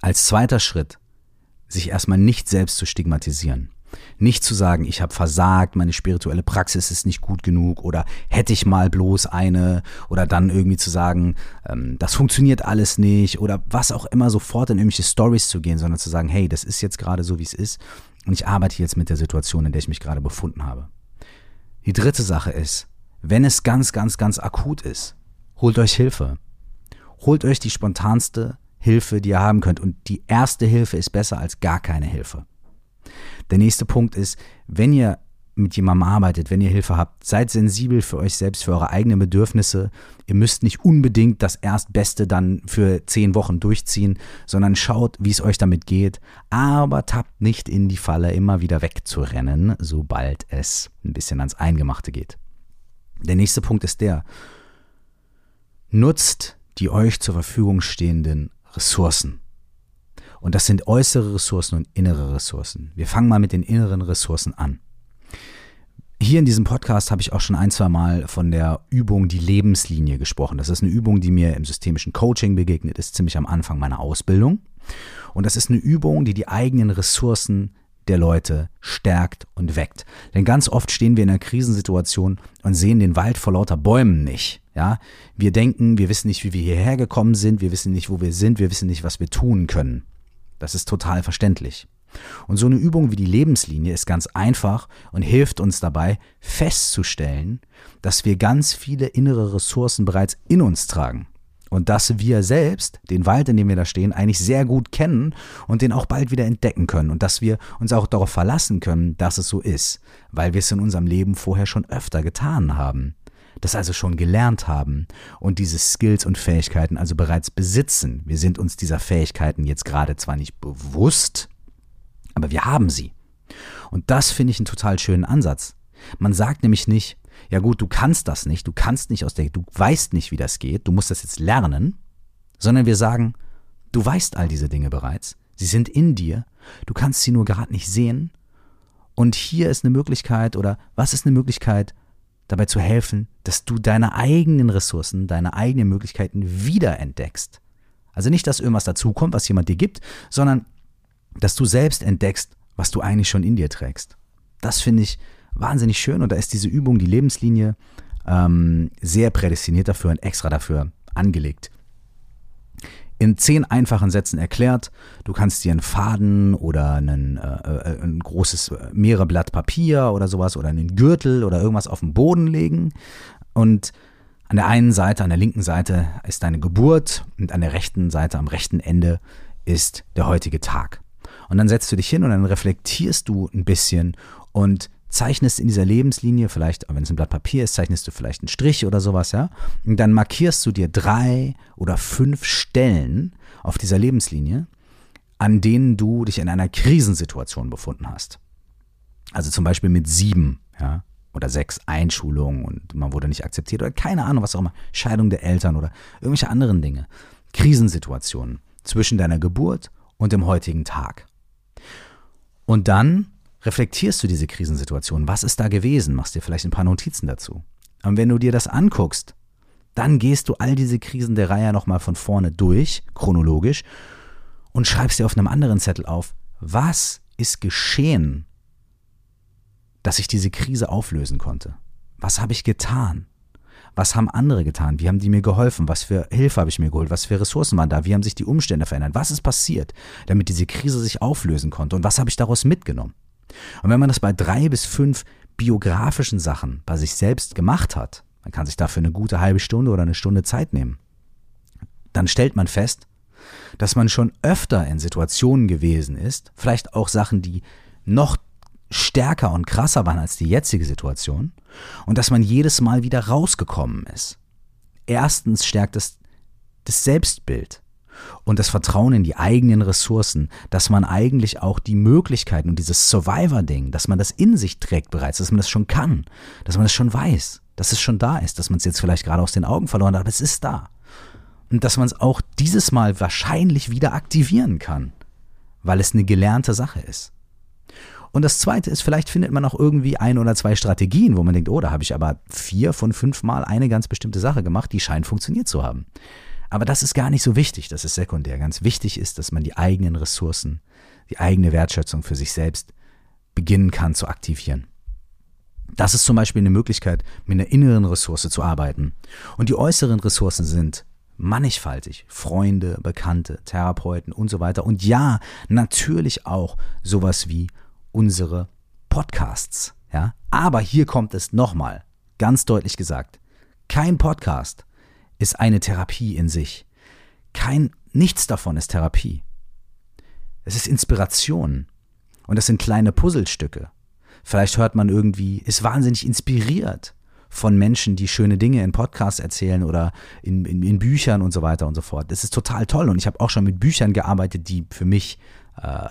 Als zweiter Schritt, sich erstmal nicht selbst zu stigmatisieren. Nicht zu sagen, ich habe versagt, meine spirituelle Praxis ist nicht gut genug oder hätte ich mal bloß eine oder dann irgendwie zu sagen, ähm, das funktioniert alles nicht oder was auch immer sofort in irgendwelche Stories zu gehen, sondern zu sagen, hey, das ist jetzt gerade so, wie es ist und ich arbeite jetzt mit der Situation, in der ich mich gerade befunden habe. Die dritte Sache ist, wenn es ganz, ganz, ganz akut ist, holt euch Hilfe. Holt euch die spontanste Hilfe, die ihr haben könnt. Und die erste Hilfe ist besser als gar keine Hilfe. Der nächste Punkt ist, wenn ihr mit jemandem arbeitet, wenn ihr Hilfe habt, seid sensibel für euch selbst, für eure eigenen Bedürfnisse. Ihr müsst nicht unbedingt das Erstbeste dann für zehn Wochen durchziehen, sondern schaut, wie es euch damit geht. Aber tappt nicht in die Falle, immer wieder wegzurennen, sobald es ein bisschen ans Eingemachte geht. Der nächste Punkt ist der, nutzt die euch zur Verfügung stehenden Ressourcen. Und das sind äußere Ressourcen und innere Ressourcen. Wir fangen mal mit den inneren Ressourcen an. Hier in diesem Podcast habe ich auch schon ein, zwei Mal von der Übung die Lebenslinie gesprochen. Das ist eine Übung, die mir im systemischen Coaching begegnet ist, ziemlich am Anfang meiner Ausbildung. Und das ist eine Übung, die die eigenen Ressourcen der Leute stärkt und weckt. Denn ganz oft stehen wir in einer Krisensituation und sehen den Wald vor lauter Bäumen nicht. Ja, wir denken, wir wissen nicht, wie wir hierher gekommen sind, wir wissen nicht, wo wir sind, wir wissen nicht, was wir tun können. Das ist total verständlich. Und so eine Übung wie die Lebenslinie ist ganz einfach und hilft uns dabei festzustellen, dass wir ganz viele innere Ressourcen bereits in uns tragen. Und dass wir selbst den Wald, in dem wir da stehen, eigentlich sehr gut kennen und den auch bald wieder entdecken können. Und dass wir uns auch darauf verlassen können, dass es so ist, weil wir es in unserem Leben vorher schon öfter getan haben das also schon gelernt haben und diese Skills und Fähigkeiten also bereits besitzen. Wir sind uns dieser Fähigkeiten jetzt gerade zwar nicht bewusst, aber wir haben sie. Und das finde ich einen total schönen Ansatz. Man sagt nämlich nicht, ja gut, du kannst das nicht, du kannst nicht aus der, du weißt nicht, wie das geht, du musst das jetzt lernen, sondern wir sagen, du weißt all diese Dinge bereits, sie sind in dir, du kannst sie nur gerade nicht sehen. Und hier ist eine Möglichkeit oder was ist eine Möglichkeit, dabei zu helfen, dass du deine eigenen Ressourcen, deine eigenen Möglichkeiten wiederentdeckst. Also nicht, dass irgendwas dazukommt, was jemand dir gibt, sondern dass du selbst entdeckst, was du eigentlich schon in dir trägst. Das finde ich wahnsinnig schön und da ist diese Übung, die Lebenslinie, ähm, sehr prädestiniert dafür und extra dafür angelegt in zehn einfachen Sätzen erklärt. Du kannst dir einen Faden oder einen, äh, äh ein großes äh, mehrere Blatt Papier oder sowas oder einen Gürtel oder irgendwas auf den Boden legen und an der einen Seite, an der linken Seite ist deine Geburt und an der rechten Seite, am rechten Ende ist der heutige Tag. Und dann setzt du dich hin und dann reflektierst du ein bisschen und zeichnest in dieser Lebenslinie, vielleicht, wenn es ein Blatt Papier ist, zeichnest du vielleicht einen Strich oder sowas, ja. Und dann markierst du dir drei oder fünf Stellen auf dieser Lebenslinie, an denen du dich in einer Krisensituation befunden hast. Also zum Beispiel mit sieben, ja, oder sechs Einschulungen und man wurde nicht akzeptiert oder keine Ahnung, was auch immer, Scheidung der Eltern oder irgendwelche anderen Dinge. Krisensituationen zwischen deiner Geburt und dem heutigen Tag. Und dann reflektierst du diese Krisensituation? Was ist da gewesen? Machst dir vielleicht ein paar Notizen dazu. Und wenn du dir das anguckst, dann gehst du all diese Krisen der Reihe nochmal von vorne durch, chronologisch, und schreibst dir auf einem anderen Zettel auf, was ist geschehen, dass ich diese Krise auflösen konnte? Was habe ich getan? Was haben andere getan? Wie haben die mir geholfen? Was für Hilfe habe ich mir geholt? Was für Ressourcen waren da? Wie haben sich die Umstände verändert? Was ist passiert, damit diese Krise sich auflösen konnte? Und was habe ich daraus mitgenommen? Und wenn man das bei drei bis fünf biografischen Sachen bei sich selbst gemacht hat, man kann sich dafür eine gute halbe Stunde oder eine Stunde Zeit nehmen. dann stellt man fest, dass man schon öfter in Situationen gewesen ist, vielleicht auch Sachen, die noch stärker und krasser waren als die jetzige Situation, und dass man jedes Mal wieder rausgekommen ist. Erstens stärkt es das Selbstbild und das Vertrauen in die eigenen Ressourcen, dass man eigentlich auch die Möglichkeiten und dieses Survivor-Ding, dass man das in sich trägt bereits, dass man das schon kann, dass man das schon weiß, dass es schon da ist, dass man es jetzt vielleicht gerade aus den Augen verloren hat, aber es ist da. Und dass man es auch dieses Mal wahrscheinlich wieder aktivieren kann, weil es eine gelernte Sache ist. Und das Zweite ist, vielleicht findet man auch irgendwie ein oder zwei Strategien, wo man denkt, oh, da habe ich aber vier von fünf Mal eine ganz bestimmte Sache gemacht, die scheint funktioniert zu haben. Aber das ist gar nicht so wichtig, das ist sekundär. Ganz wichtig ist, dass man die eigenen Ressourcen, die eigene Wertschätzung für sich selbst beginnen kann zu aktivieren. Das ist zum Beispiel eine Möglichkeit, mit einer inneren Ressource zu arbeiten. Und die äußeren Ressourcen sind mannigfaltig. Freunde, Bekannte, Therapeuten und so weiter. Und ja, natürlich auch sowas wie unsere Podcasts. Ja? Aber hier kommt es nochmal, ganz deutlich gesagt. Kein Podcast ist eine Therapie in sich. Kein, nichts davon ist Therapie. Es ist Inspiration. Und das sind kleine Puzzlestücke. Vielleicht hört man irgendwie, ist wahnsinnig inspiriert von Menschen, die schöne Dinge in Podcasts erzählen oder in, in, in Büchern und so weiter und so fort. Das ist total toll. Und ich habe auch schon mit Büchern gearbeitet, die für mich äh,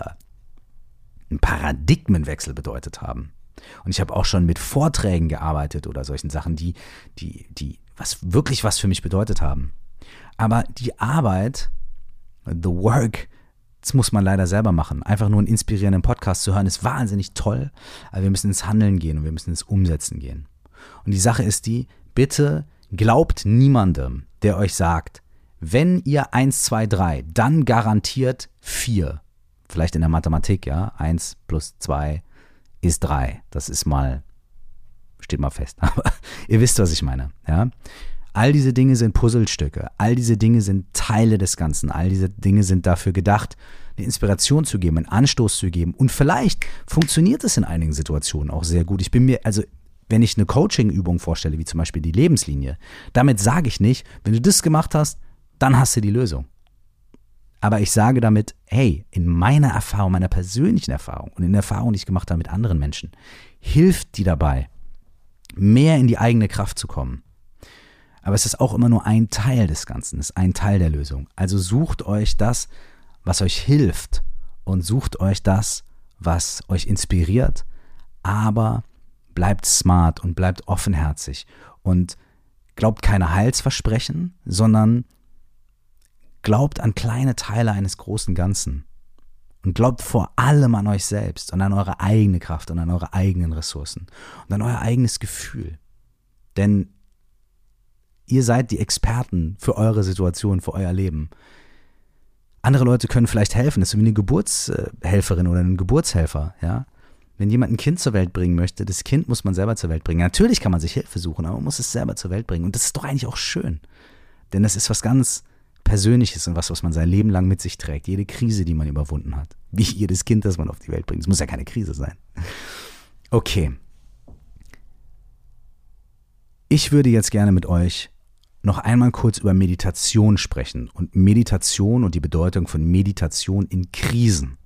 einen Paradigmenwechsel bedeutet haben. Und ich habe auch schon mit Vorträgen gearbeitet oder solchen Sachen, die, die, die was wirklich was für mich bedeutet haben. Aber die Arbeit, the work, das muss man leider selber machen. Einfach nur einen inspirierenden Podcast zu hören, ist wahnsinnig toll, aber wir müssen ins Handeln gehen und wir müssen ins Umsetzen gehen. Und die Sache ist die, bitte glaubt niemandem, der euch sagt, wenn ihr 1, 2, 3, dann garantiert 4 vielleicht in der Mathematik, ja, 1 plus 2 ist 3. Das ist mal, steht mal fest. Aber ihr wisst, was ich meine, ja. All diese Dinge sind Puzzlestücke, all diese Dinge sind Teile des Ganzen, all diese Dinge sind dafür gedacht, eine Inspiration zu geben, einen Anstoß zu geben. Und vielleicht funktioniert es in einigen Situationen auch sehr gut. Ich bin mir, also wenn ich eine Coaching-Übung vorstelle, wie zum Beispiel die Lebenslinie, damit sage ich nicht, wenn du das gemacht hast, dann hast du die Lösung. Aber ich sage damit, hey, in meiner Erfahrung, meiner persönlichen Erfahrung und in der Erfahrung, die ich gemacht habe mit anderen Menschen, hilft die dabei, mehr in die eigene Kraft zu kommen. Aber es ist auch immer nur ein Teil des Ganzen, ist ein Teil der Lösung. Also sucht euch das, was euch hilft und sucht euch das, was euch inspiriert, aber bleibt smart und bleibt offenherzig und glaubt keine Heilsversprechen, sondern Glaubt an kleine Teile eines großen Ganzen. Und glaubt vor allem an euch selbst und an eure eigene Kraft und an eure eigenen Ressourcen und an euer eigenes Gefühl. Denn ihr seid die Experten für eure Situation, für euer Leben. Andere Leute können vielleicht helfen. Das ist wie eine Geburtshelferin oder ein Geburtshelfer, ja. Wenn jemand ein Kind zur Welt bringen möchte, das Kind muss man selber zur Welt bringen. Natürlich kann man sich Hilfe suchen, aber man muss es selber zur Welt bringen. Und das ist doch eigentlich auch schön. Denn das ist was ganz Persönliches und was, was man sein Leben lang mit sich trägt. Jede Krise, die man überwunden hat. Wie jedes Kind, das man auf die Welt bringt. Es muss ja keine Krise sein. Okay. Ich würde jetzt gerne mit euch noch einmal kurz über Meditation sprechen und Meditation und die Bedeutung von Meditation in Krisen.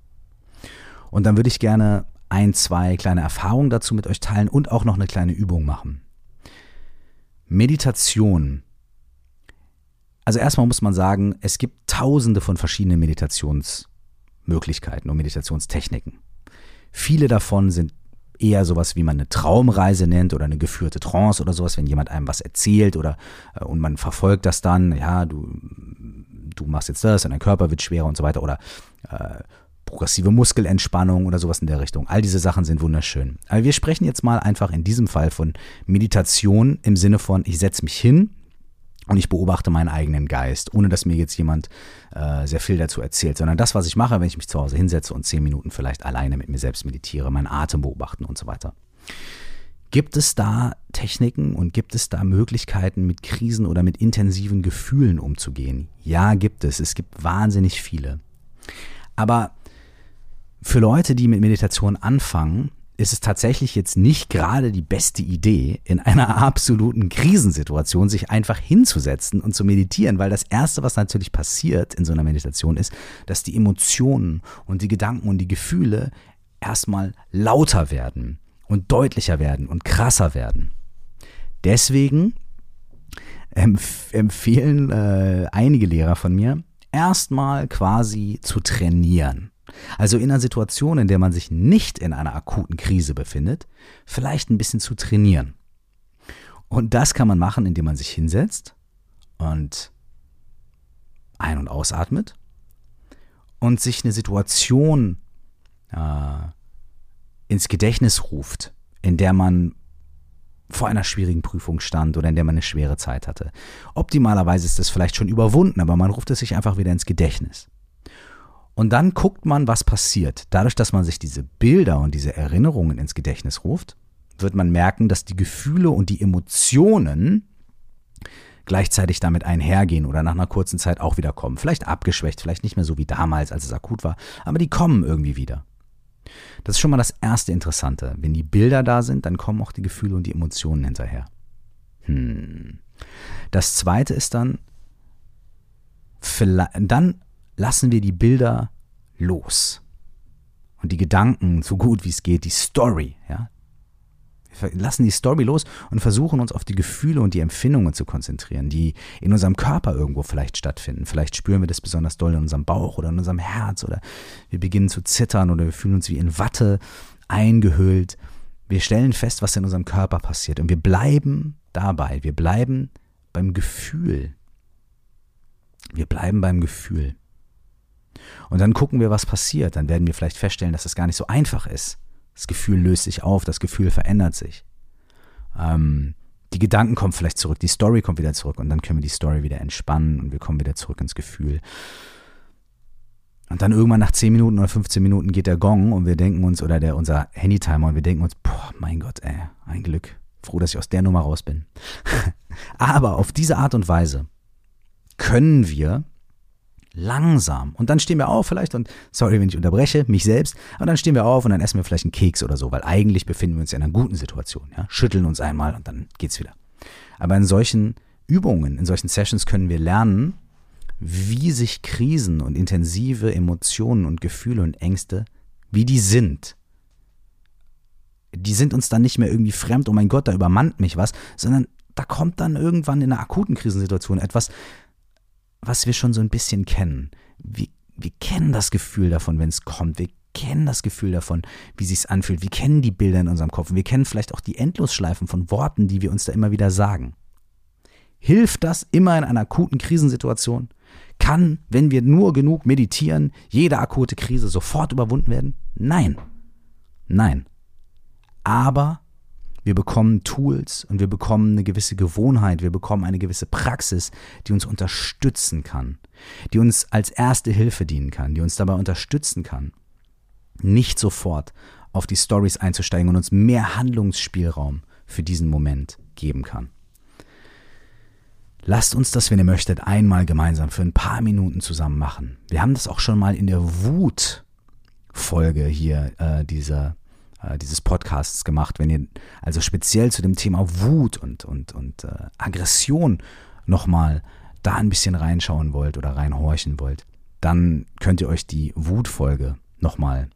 Und dann würde ich gerne ein, zwei kleine Erfahrungen dazu mit euch teilen und auch noch eine kleine Übung machen. Meditation also erstmal muss man sagen, es gibt tausende von verschiedenen Meditationsmöglichkeiten und Meditationstechniken. Viele davon sind eher sowas, wie man eine Traumreise nennt oder eine geführte Trance oder sowas, wenn jemand einem was erzählt oder äh, und man verfolgt das dann, ja, du, du machst jetzt das und dein Körper wird schwerer und so weiter oder äh, progressive Muskelentspannung oder sowas in der Richtung. All diese Sachen sind wunderschön. Aber wir sprechen jetzt mal einfach in diesem Fall von Meditation im Sinne von, ich setze mich hin und ich beobachte meinen eigenen Geist, ohne dass mir jetzt jemand äh, sehr viel dazu erzählt, sondern das, was ich mache, wenn ich mich zu Hause hinsetze und zehn Minuten vielleicht alleine mit mir selbst meditiere, meinen Atem beobachten und so weiter. Gibt es da Techniken und gibt es da Möglichkeiten, mit Krisen oder mit intensiven Gefühlen umzugehen? Ja, gibt es. Es gibt wahnsinnig viele. Aber für Leute, die mit Meditation anfangen, ist es tatsächlich jetzt nicht gerade die beste Idee, in einer absoluten Krisensituation sich einfach hinzusetzen und zu meditieren, weil das Erste, was natürlich passiert in so einer Meditation ist, dass die Emotionen und die Gedanken und die Gefühle erstmal lauter werden und deutlicher werden und krasser werden. Deswegen empf empfehlen äh, einige Lehrer von mir, erstmal quasi zu trainieren. Also in einer Situation, in der man sich nicht in einer akuten Krise befindet, vielleicht ein bisschen zu trainieren. Und das kann man machen, indem man sich hinsetzt und ein- und ausatmet und sich eine Situation äh, ins Gedächtnis ruft, in der man vor einer schwierigen Prüfung stand oder in der man eine schwere Zeit hatte. Optimalerweise ist das vielleicht schon überwunden, aber man ruft es sich einfach wieder ins Gedächtnis. Und dann guckt man, was passiert. Dadurch, dass man sich diese Bilder und diese Erinnerungen ins Gedächtnis ruft, wird man merken, dass die Gefühle und die Emotionen gleichzeitig damit einhergehen oder nach einer kurzen Zeit auch wieder kommen. Vielleicht abgeschwächt, vielleicht nicht mehr so wie damals, als es akut war, aber die kommen irgendwie wieder. Das ist schon mal das erste Interessante. Wenn die Bilder da sind, dann kommen auch die Gefühle und die Emotionen hinterher. Hm. Das zweite ist dann, dann lassen wir die Bilder los. Und die Gedanken, so gut wie es geht, die Story, ja. Wir lassen die Story los und versuchen uns auf die Gefühle und die Empfindungen zu konzentrieren, die in unserem Körper irgendwo vielleicht stattfinden. Vielleicht spüren wir das besonders doll in unserem Bauch oder in unserem Herz oder wir beginnen zu zittern oder wir fühlen uns wie in Watte eingehüllt. Wir stellen fest, was in unserem Körper passiert und wir bleiben dabei. Wir bleiben beim Gefühl. Wir bleiben beim Gefühl. Und dann gucken wir, was passiert. Dann werden wir vielleicht feststellen, dass es gar nicht so einfach ist. Das Gefühl löst sich auf, das Gefühl verändert sich. Ähm, die Gedanken kommen vielleicht zurück, die Story kommt wieder zurück und dann können wir die Story wieder entspannen und wir kommen wieder zurück ins Gefühl. Und dann irgendwann nach 10 Minuten oder 15 Minuten geht der Gong und wir denken uns, oder der, unser Handytimer, und wir denken uns, boah, mein Gott, ey, ein Glück. Froh, dass ich aus der Nummer raus bin. Aber auf diese Art und Weise können wir langsam. Und dann stehen wir auf vielleicht und, sorry, wenn ich unterbreche, mich selbst, aber dann stehen wir auf und dann essen wir vielleicht einen Keks oder so, weil eigentlich befinden wir uns in einer guten Situation. Ja? Schütteln uns einmal und dann geht's wieder. Aber in solchen Übungen, in solchen Sessions können wir lernen, wie sich Krisen und intensive Emotionen und Gefühle und Ängste, wie die sind. Die sind uns dann nicht mehr irgendwie fremd, oh mein Gott, da übermannt mich was, sondern da kommt dann irgendwann in einer akuten Krisensituation etwas, was wir schon so ein bisschen kennen. Wir, wir kennen das Gefühl davon, wenn es kommt. Wir kennen das Gefühl davon, wie sich's anfühlt. Wir kennen die Bilder in unserem Kopf. Wir kennen vielleicht auch die Endlosschleifen von Worten, die wir uns da immer wieder sagen. Hilft das immer in einer akuten Krisensituation? Kann, wenn wir nur genug meditieren, jede akute Krise sofort überwunden werden? Nein. Nein. Aber wir bekommen Tools und wir bekommen eine gewisse Gewohnheit, wir bekommen eine gewisse Praxis, die uns unterstützen kann, die uns als erste Hilfe dienen kann, die uns dabei unterstützen kann, nicht sofort auf die Stories einzusteigen und uns mehr Handlungsspielraum für diesen Moment geben kann. Lasst uns das, wenn ihr möchtet, einmal gemeinsam für ein paar Minuten zusammen machen. Wir haben das auch schon mal in der Wut-Folge hier äh, dieser äh, dieses Podcasts gemacht. Wenn ihr also speziell zu dem Thema Wut und, und, und äh, Aggression nochmal da ein bisschen reinschauen wollt oder reinhorchen wollt, dann könnt ihr euch die Wutfolge nochmal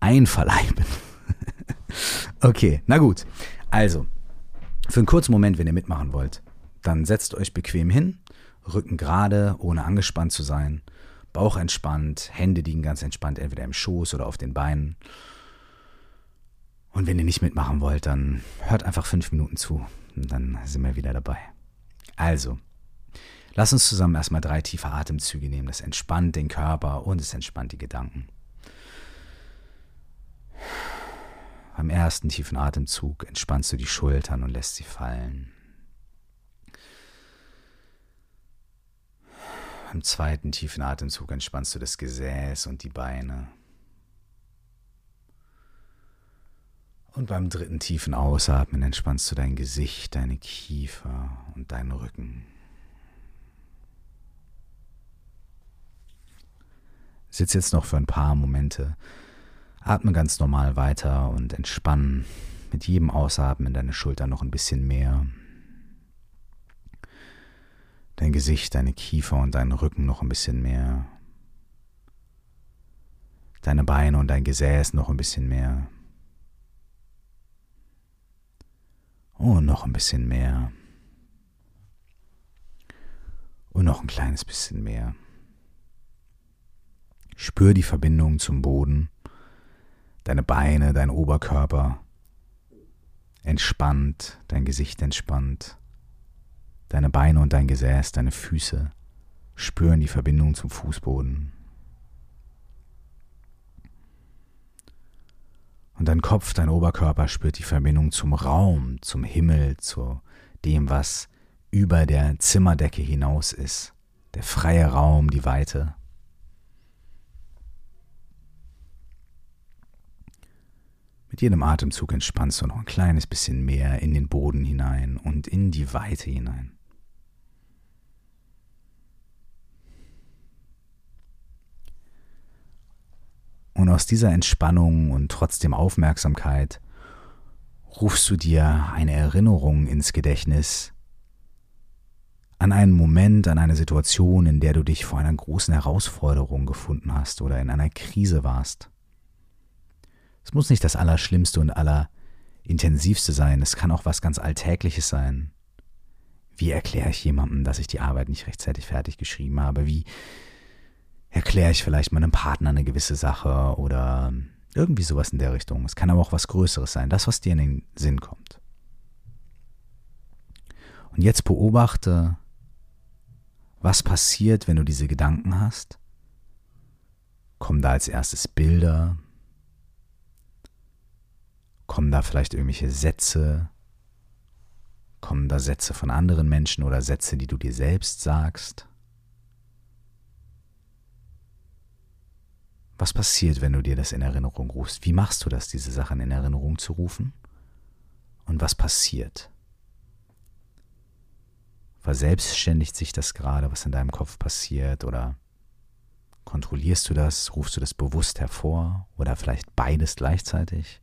einverleiben. okay, na gut. Also, für einen kurzen Moment, wenn ihr mitmachen wollt, dann setzt euch bequem hin, Rücken gerade, ohne angespannt zu sein, Bauch entspannt, Hände liegen ganz entspannt, entweder im Schoß oder auf den Beinen und wenn ihr nicht mitmachen wollt, dann hört einfach fünf Minuten zu. Und dann sind wir wieder dabei. Also, lass uns zusammen erstmal drei tiefe Atemzüge nehmen. Das entspannt den Körper und es entspannt die Gedanken. Beim ersten tiefen Atemzug entspannst du die Schultern und lässt sie fallen. Beim zweiten tiefen Atemzug entspannst du das Gesäß und die Beine. Und beim dritten tiefen Ausatmen entspannst du dein Gesicht, deine Kiefer und deinen Rücken. Sitz jetzt noch für ein paar Momente Atme ganz normal weiter und entspann mit jedem Ausatmen deine Schultern noch ein bisschen mehr. Dein Gesicht, deine Kiefer und deinen Rücken noch ein bisschen mehr. Deine Beine und dein Gesäß noch ein bisschen mehr. Und noch ein bisschen mehr. Und noch ein kleines bisschen mehr. Spür die Verbindung zum Boden, deine Beine, dein Oberkörper entspannt, dein Gesicht entspannt, deine Beine und dein Gesäß, deine Füße spüren die Verbindung zum Fußboden. Und dein Kopf, dein Oberkörper spürt die Verbindung zum Raum, zum Himmel, zu dem, was über der Zimmerdecke hinaus ist, der freie Raum, die Weite. Mit jedem Atemzug entspannst du noch ein kleines bisschen mehr in den Boden hinein und in die Weite hinein. Und aus dieser Entspannung und trotzdem Aufmerksamkeit rufst du dir eine Erinnerung ins Gedächtnis an einen Moment, an eine Situation, in der du dich vor einer großen Herausforderung gefunden hast oder in einer Krise warst. Es muss nicht das Allerschlimmste und Allerintensivste sein, es kann auch was ganz Alltägliches sein. Wie erkläre ich jemandem, dass ich die Arbeit nicht rechtzeitig fertig geschrieben habe? Wie erkläre ich vielleicht meinem Partner eine gewisse Sache oder irgendwie sowas in der Richtung. Es kann aber auch was Größeres sein, das, was dir in den Sinn kommt. Und jetzt beobachte, was passiert, wenn du diese Gedanken hast. Kommen da als erstes Bilder, Kommen da vielleicht irgendwelche Sätze? Kommen da Sätze von anderen Menschen oder Sätze, die du dir selbst sagst? Was passiert, wenn du dir das in Erinnerung rufst? Wie machst du das, diese Sachen in Erinnerung zu rufen? Und was passiert? Verselbstständigt sich das gerade, was in deinem Kopf passiert? Oder kontrollierst du das? Rufst du das bewusst hervor? Oder vielleicht beides gleichzeitig?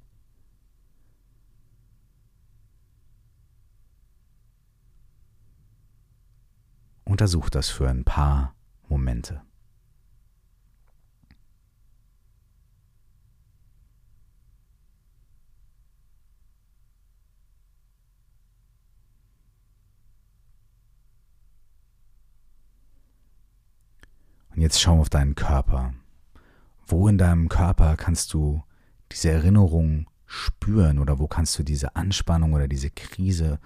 Untersuch das für ein paar Momente. Jetzt schau auf deinen Körper. Wo in deinem Körper kannst du diese Erinnerung spüren oder wo kannst du diese Anspannung oder diese Krise,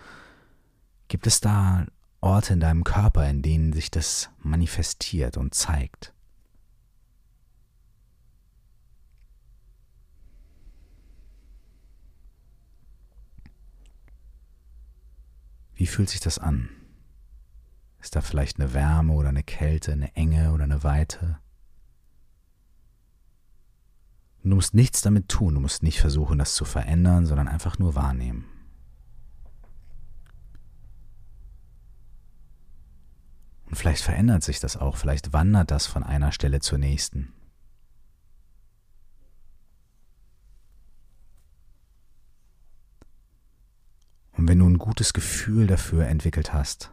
gibt es da Orte in deinem Körper, in denen sich das manifestiert und zeigt. Wie fühlt sich das an? Ist da vielleicht eine Wärme oder eine Kälte, eine Enge oder eine Weite? Du musst nichts damit tun, du musst nicht versuchen, das zu verändern, sondern einfach nur wahrnehmen. Und vielleicht verändert sich das auch, vielleicht wandert das von einer Stelle zur nächsten. Und wenn du ein gutes Gefühl dafür entwickelt hast,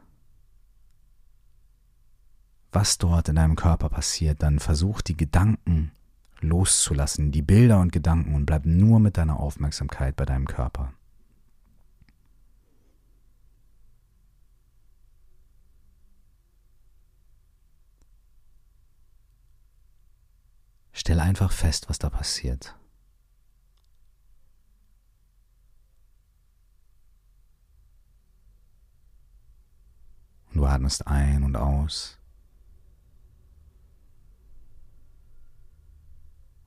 was dort in deinem Körper passiert, dann versuch die Gedanken loszulassen, die Bilder und Gedanken und bleib nur mit deiner Aufmerksamkeit bei deinem Körper. Stell einfach fest, was da passiert. Und du atmest ein und aus.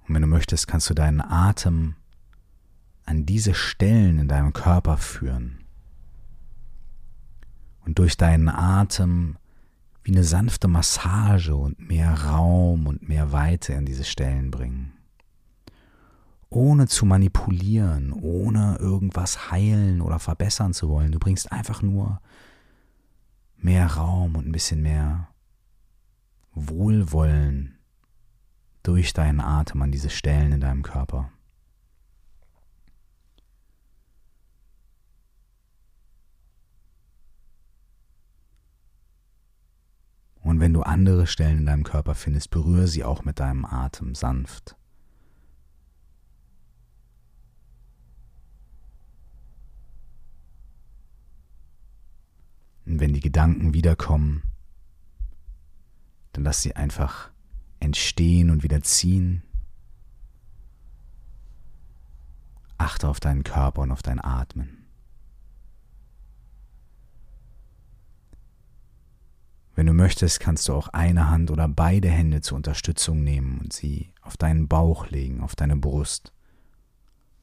Und wenn du möchtest, kannst du deinen Atem an diese Stellen in deinem Körper führen. Und durch deinen Atem wie eine sanfte Massage und mehr Raum und mehr Weite in diese Stellen bringen. Ohne zu manipulieren, ohne irgendwas heilen oder verbessern zu wollen. Du bringst einfach nur mehr Raum und ein bisschen mehr Wohlwollen durch deinen Atem an diese Stellen in deinem Körper. Und wenn du andere Stellen in deinem Körper findest, berühre sie auch mit deinem Atem sanft. Und wenn die Gedanken wiederkommen, dann lass sie einfach entstehen und wieder ziehen. Achte auf deinen Körper und auf dein Atmen. Wenn du möchtest, kannst du auch eine Hand oder beide Hände zur Unterstützung nehmen und sie auf deinen Bauch legen, auf deine Brust,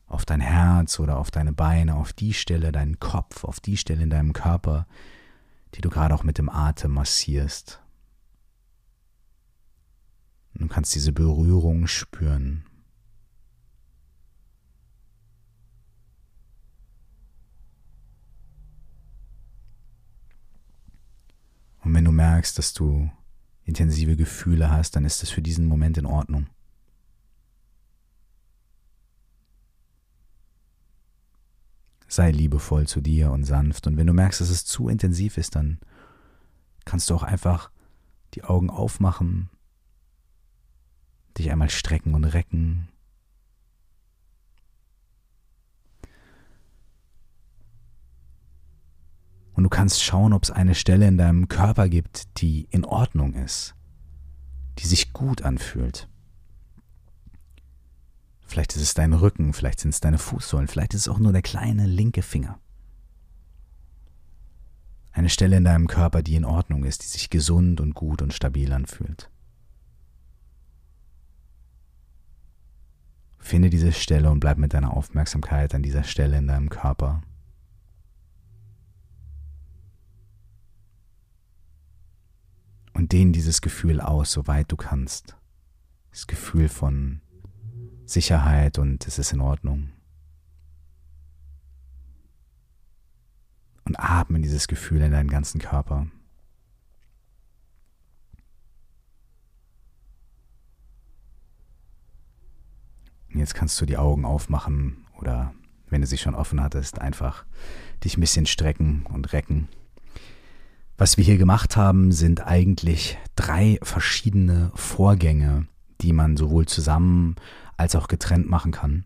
auf dein Herz oder auf deine Beine, auf die Stelle, deinen Kopf, auf die Stelle in deinem Körper, die du gerade auch mit dem Atem massierst. Du kannst diese Berührung spüren. Und wenn du merkst, dass du intensive Gefühle hast, dann ist das für diesen Moment in Ordnung. Sei liebevoll zu dir und sanft. Und wenn du merkst, dass es zu intensiv ist, dann kannst du auch einfach die Augen aufmachen, dich einmal strecken und recken. Und du kannst schauen, ob es eine Stelle in deinem Körper gibt, die in Ordnung ist, die sich gut anfühlt. Vielleicht ist es dein Rücken, vielleicht sind es deine Fußsohlen, vielleicht ist es auch nur der kleine linke Finger. Eine Stelle in deinem Körper, die in Ordnung ist, die sich gesund und gut und stabil anfühlt. Finde diese Stelle und bleib mit deiner Aufmerksamkeit an dieser Stelle in deinem Körper. Und dehn dieses Gefühl aus, soweit du kannst. Das Gefühl von Sicherheit und es ist in Ordnung. Und atme dieses Gefühl in deinen ganzen Körper. Jetzt kannst du die Augen aufmachen oder wenn du sie schon offen hattest, einfach dich ein bisschen strecken und recken. Was wir hier gemacht haben, sind eigentlich drei verschiedene Vorgänge, die man sowohl zusammen als auch getrennt machen kann.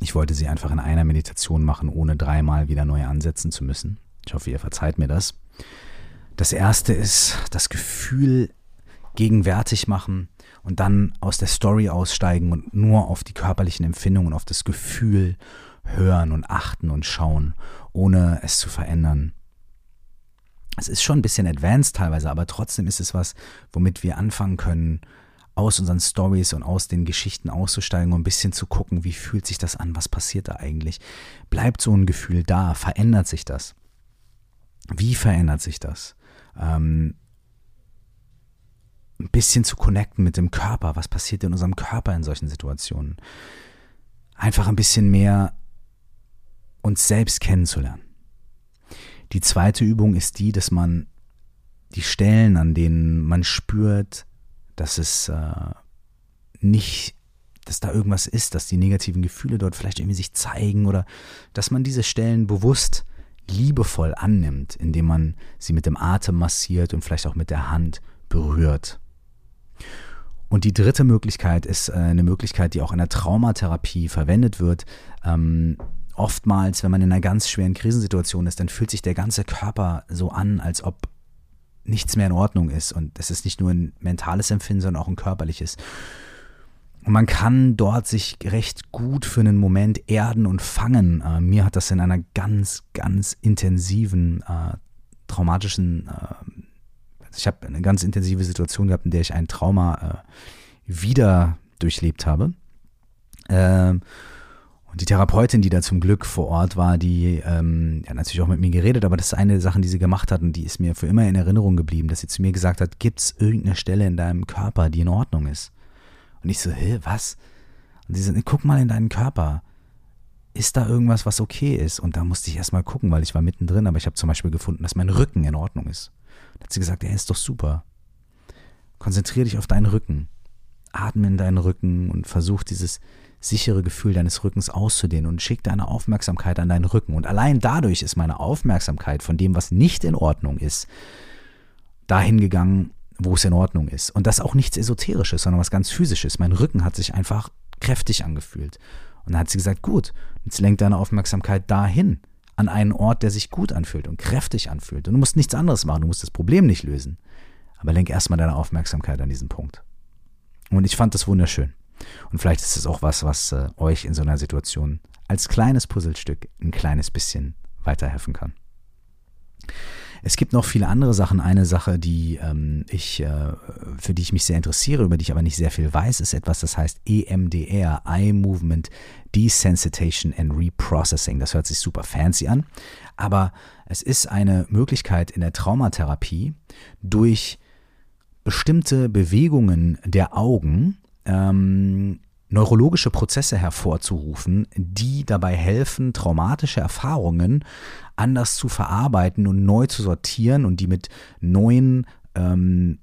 Ich wollte sie einfach in einer Meditation machen, ohne dreimal wieder neu ansetzen zu müssen. Ich hoffe, ihr verzeiht mir das. Das erste ist das Gefühl gegenwärtig machen und dann aus der Story aussteigen und nur auf die körperlichen Empfindungen, auf das Gefühl hören und achten und schauen, ohne es zu verändern. Es ist schon ein bisschen advanced teilweise, aber trotzdem ist es was, womit wir anfangen können, aus unseren Stories und aus den Geschichten auszusteigen und ein bisschen zu gucken, wie fühlt sich das an, was passiert da eigentlich? Bleibt so ein Gefühl da? Verändert sich das? Wie verändert sich das? Ähm, ein bisschen zu connecten mit dem Körper. Was passiert in unserem Körper in solchen Situationen? Einfach ein bisschen mehr uns selbst kennenzulernen. Die zweite Übung ist die, dass man die Stellen, an denen man spürt, dass es äh, nicht, dass da irgendwas ist, dass die negativen Gefühle dort vielleicht irgendwie sich zeigen oder dass man diese Stellen bewusst liebevoll annimmt, indem man sie mit dem Atem massiert und vielleicht auch mit der Hand berührt. Und die dritte Möglichkeit ist äh, eine Möglichkeit, die auch in der Traumatherapie verwendet wird. Ähm, oftmals, wenn man in einer ganz schweren Krisensituation ist, dann fühlt sich der ganze Körper so an, als ob nichts mehr in Ordnung ist. Und das ist nicht nur ein mentales Empfinden, sondern auch ein körperliches. Und man kann dort sich recht gut für einen Moment erden und fangen. Äh, mir hat das in einer ganz, ganz intensiven, äh, traumatischen, äh, also ich habe eine ganz intensive Situation gehabt, in der ich ein Trauma äh, wieder durchlebt habe. Ähm, und die Therapeutin, die da zum Glück vor Ort war, die ähm, hat natürlich auch mit mir geredet, aber das ist eine Sache, die sie gemacht hat und die ist mir für immer in Erinnerung geblieben, dass sie zu mir gesagt hat, gibt es irgendeine Stelle in deinem Körper, die in Ordnung ist? Und ich so, hä, was? Und sie sagt, guck mal in deinen Körper. Ist da irgendwas, was okay ist? Und da musste ich erstmal gucken, weil ich war mittendrin, aber ich habe zum Beispiel gefunden, dass mein Rücken in Ordnung ist. Da hat sie gesagt, er ist doch super. Konzentriere dich auf deinen Rücken. Atme in deinen Rücken und versuch dieses sichere Gefühl deines Rückens auszudehnen und schick deine Aufmerksamkeit an deinen Rücken. Und allein dadurch ist meine Aufmerksamkeit von dem, was nicht in Ordnung ist, dahin gegangen, wo es in Ordnung ist. Und das auch nichts Esoterisches, sondern was ganz Physisches. Mein Rücken hat sich einfach kräftig angefühlt. Und dann hat sie gesagt, gut, jetzt lenk deine Aufmerksamkeit dahin, an einen Ort, der sich gut anfühlt und kräftig anfühlt. Und du musst nichts anderes machen, du musst das Problem nicht lösen. Aber lenk erstmal deine Aufmerksamkeit an diesen Punkt. Und ich fand das wunderschön. Und vielleicht ist es auch was, was äh, euch in so einer Situation als kleines Puzzlestück ein kleines bisschen weiterhelfen kann. Es gibt noch viele andere Sachen. Eine Sache, die ähm, ich, äh, für die ich mich sehr interessiere, über die ich aber nicht sehr viel weiß, ist etwas, das heißt EMDR, Eye Movement Desensitization and Reprocessing. Das hört sich super fancy an, aber es ist eine Möglichkeit in der Traumatherapie durch bestimmte Bewegungen der Augen ähm, neurologische Prozesse hervorzurufen, die dabei helfen, traumatische Erfahrungen anders zu verarbeiten und neu zu sortieren und die mit neuen ähm,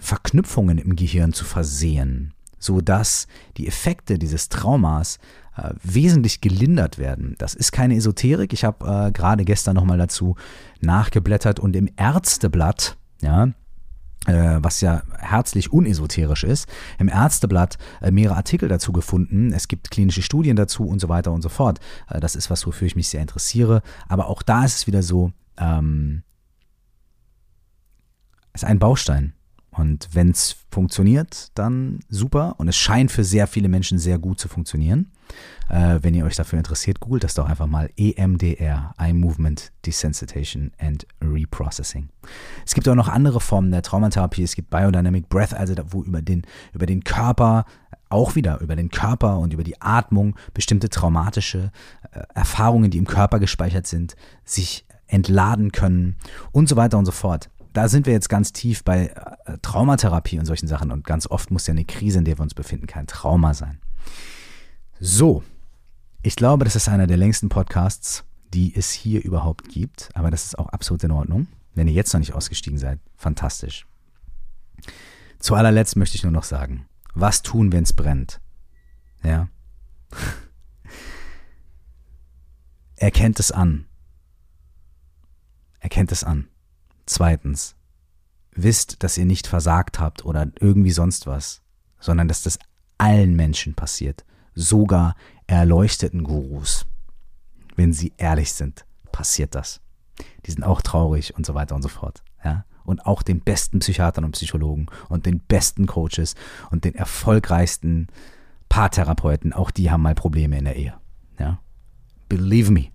Verknüpfungen im Gehirn zu versehen, sodass die Effekte dieses Traumas äh, wesentlich gelindert werden. Das ist keine Esoterik. Ich habe äh, gerade gestern nochmal dazu nachgeblättert und im Ärzteblatt, ja, was ja herzlich unesoterisch ist, im Ärzteblatt äh, mehrere Artikel dazu gefunden. Es gibt klinische Studien dazu und so weiter und so fort. Äh, das ist was, wofür ich mich sehr interessiere. Aber auch da ist es wieder so, ähm, ist ein Baustein. Und wenn es funktioniert, dann super. Und es scheint für sehr viele Menschen sehr gut zu funktionieren. Äh, wenn ihr euch dafür interessiert, googelt das doch einfach mal EMDR, Eye Movement Desensitization and Reprocessing. Es gibt auch noch andere Formen der Traumatherapie. Es gibt Biodynamic Breath, also wo über den, über den Körper auch wieder über den Körper und über die Atmung bestimmte traumatische äh, Erfahrungen, die im Körper gespeichert sind, sich entladen können und so weiter und so fort da sind wir jetzt ganz tief bei äh, Traumatherapie und solchen Sachen und ganz oft muss ja eine Krise, in der wir uns befinden, kein Trauma sein. So, ich glaube, das ist einer der längsten Podcasts, die es hier überhaupt gibt, aber das ist auch absolut in Ordnung. Wenn ihr jetzt noch nicht ausgestiegen seid, fantastisch. Zu allerletzt möchte ich nur noch sagen, was tun, wenn es brennt? Ja. Erkennt es an. Erkennt es an. Zweitens, wisst, dass ihr nicht versagt habt oder irgendwie sonst was, sondern dass das allen Menschen passiert, sogar erleuchteten Gurus. Wenn sie ehrlich sind, passiert das. Die sind auch traurig und so weiter und so fort. Ja? Und auch den besten Psychiatern und Psychologen und den besten Coaches und den erfolgreichsten Paartherapeuten, auch die haben mal Probleme in der Ehe. Ja? Believe me.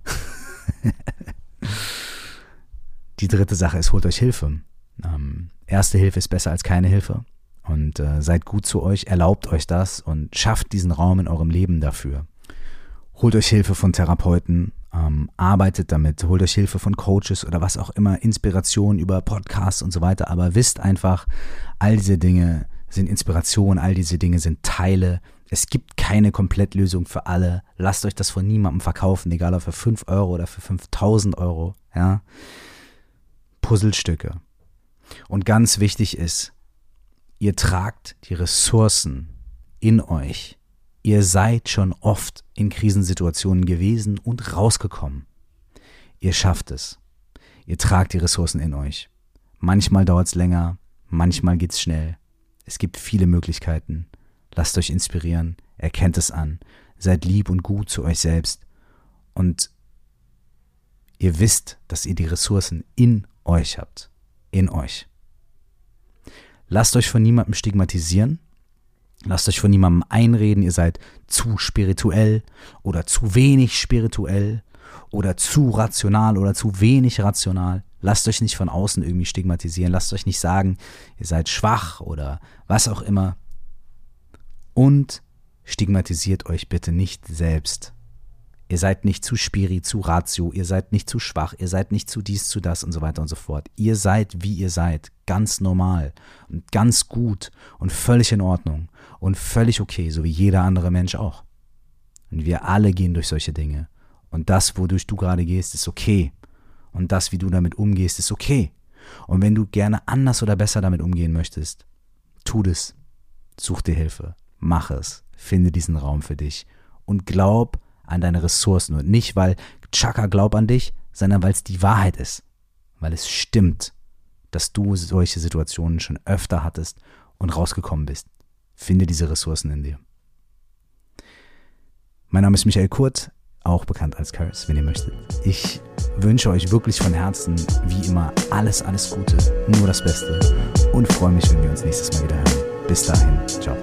Die dritte Sache ist, holt euch Hilfe. Ähm, erste Hilfe ist besser als keine Hilfe. Und äh, seid gut zu euch, erlaubt euch das und schafft diesen Raum in eurem Leben dafür. Holt euch Hilfe von Therapeuten, ähm, arbeitet damit, holt euch Hilfe von Coaches oder was auch immer, Inspiration über Podcasts und so weiter. Aber wisst einfach, all diese Dinge sind Inspiration, all diese Dinge sind Teile. Es gibt keine Komplettlösung für alle. Lasst euch das von niemandem verkaufen, egal ob für 5 Euro oder für 5000 Euro. Ja. Puzzlestücke. Und ganz wichtig ist, ihr tragt die Ressourcen in euch. Ihr seid schon oft in Krisensituationen gewesen und rausgekommen. Ihr schafft es. Ihr tragt die Ressourcen in euch. Manchmal dauert es länger, manchmal geht es schnell. Es gibt viele Möglichkeiten. Lasst euch inspirieren, erkennt es an, seid lieb und gut zu euch selbst und ihr wisst, dass ihr die Ressourcen in euch habt. In euch. Lasst euch von niemandem stigmatisieren. Lasst euch von niemandem einreden, ihr seid zu spirituell oder zu wenig spirituell oder zu rational oder zu wenig rational. Lasst euch nicht von außen irgendwie stigmatisieren. Lasst euch nicht sagen, ihr seid schwach oder was auch immer. Und stigmatisiert euch bitte nicht selbst. Ihr seid nicht zu spiri, zu ratio, ihr seid nicht zu schwach, ihr seid nicht zu dies, zu das und so weiter und so fort. Ihr seid, wie ihr seid, ganz normal und ganz gut und völlig in Ordnung und völlig okay, so wie jeder andere Mensch auch. Und wir alle gehen durch solche Dinge. Und das, wodurch du gerade gehst, ist okay. Und das, wie du damit umgehst, ist okay. Und wenn du gerne anders oder besser damit umgehen möchtest, tu das. Such dir Hilfe. Mach es. Finde diesen Raum für dich. Und glaub, an deine Ressourcen und nicht, weil Chaka glaub an dich, sondern weil es die Wahrheit ist, weil es stimmt. dass du solche Situationen schon öfter hattest und rausgekommen bist. Finde diese Ressourcen in dir. Mein Name ist Michael Kurt, auch bekannt als Curse, wenn ihr möchtet. Ich wünsche euch wirklich von Herzen, wie immer, alles, alles Gute, nur das Beste und freue mich, wenn wir uns nächstes Mal wieder hören. Bis dahin, ciao.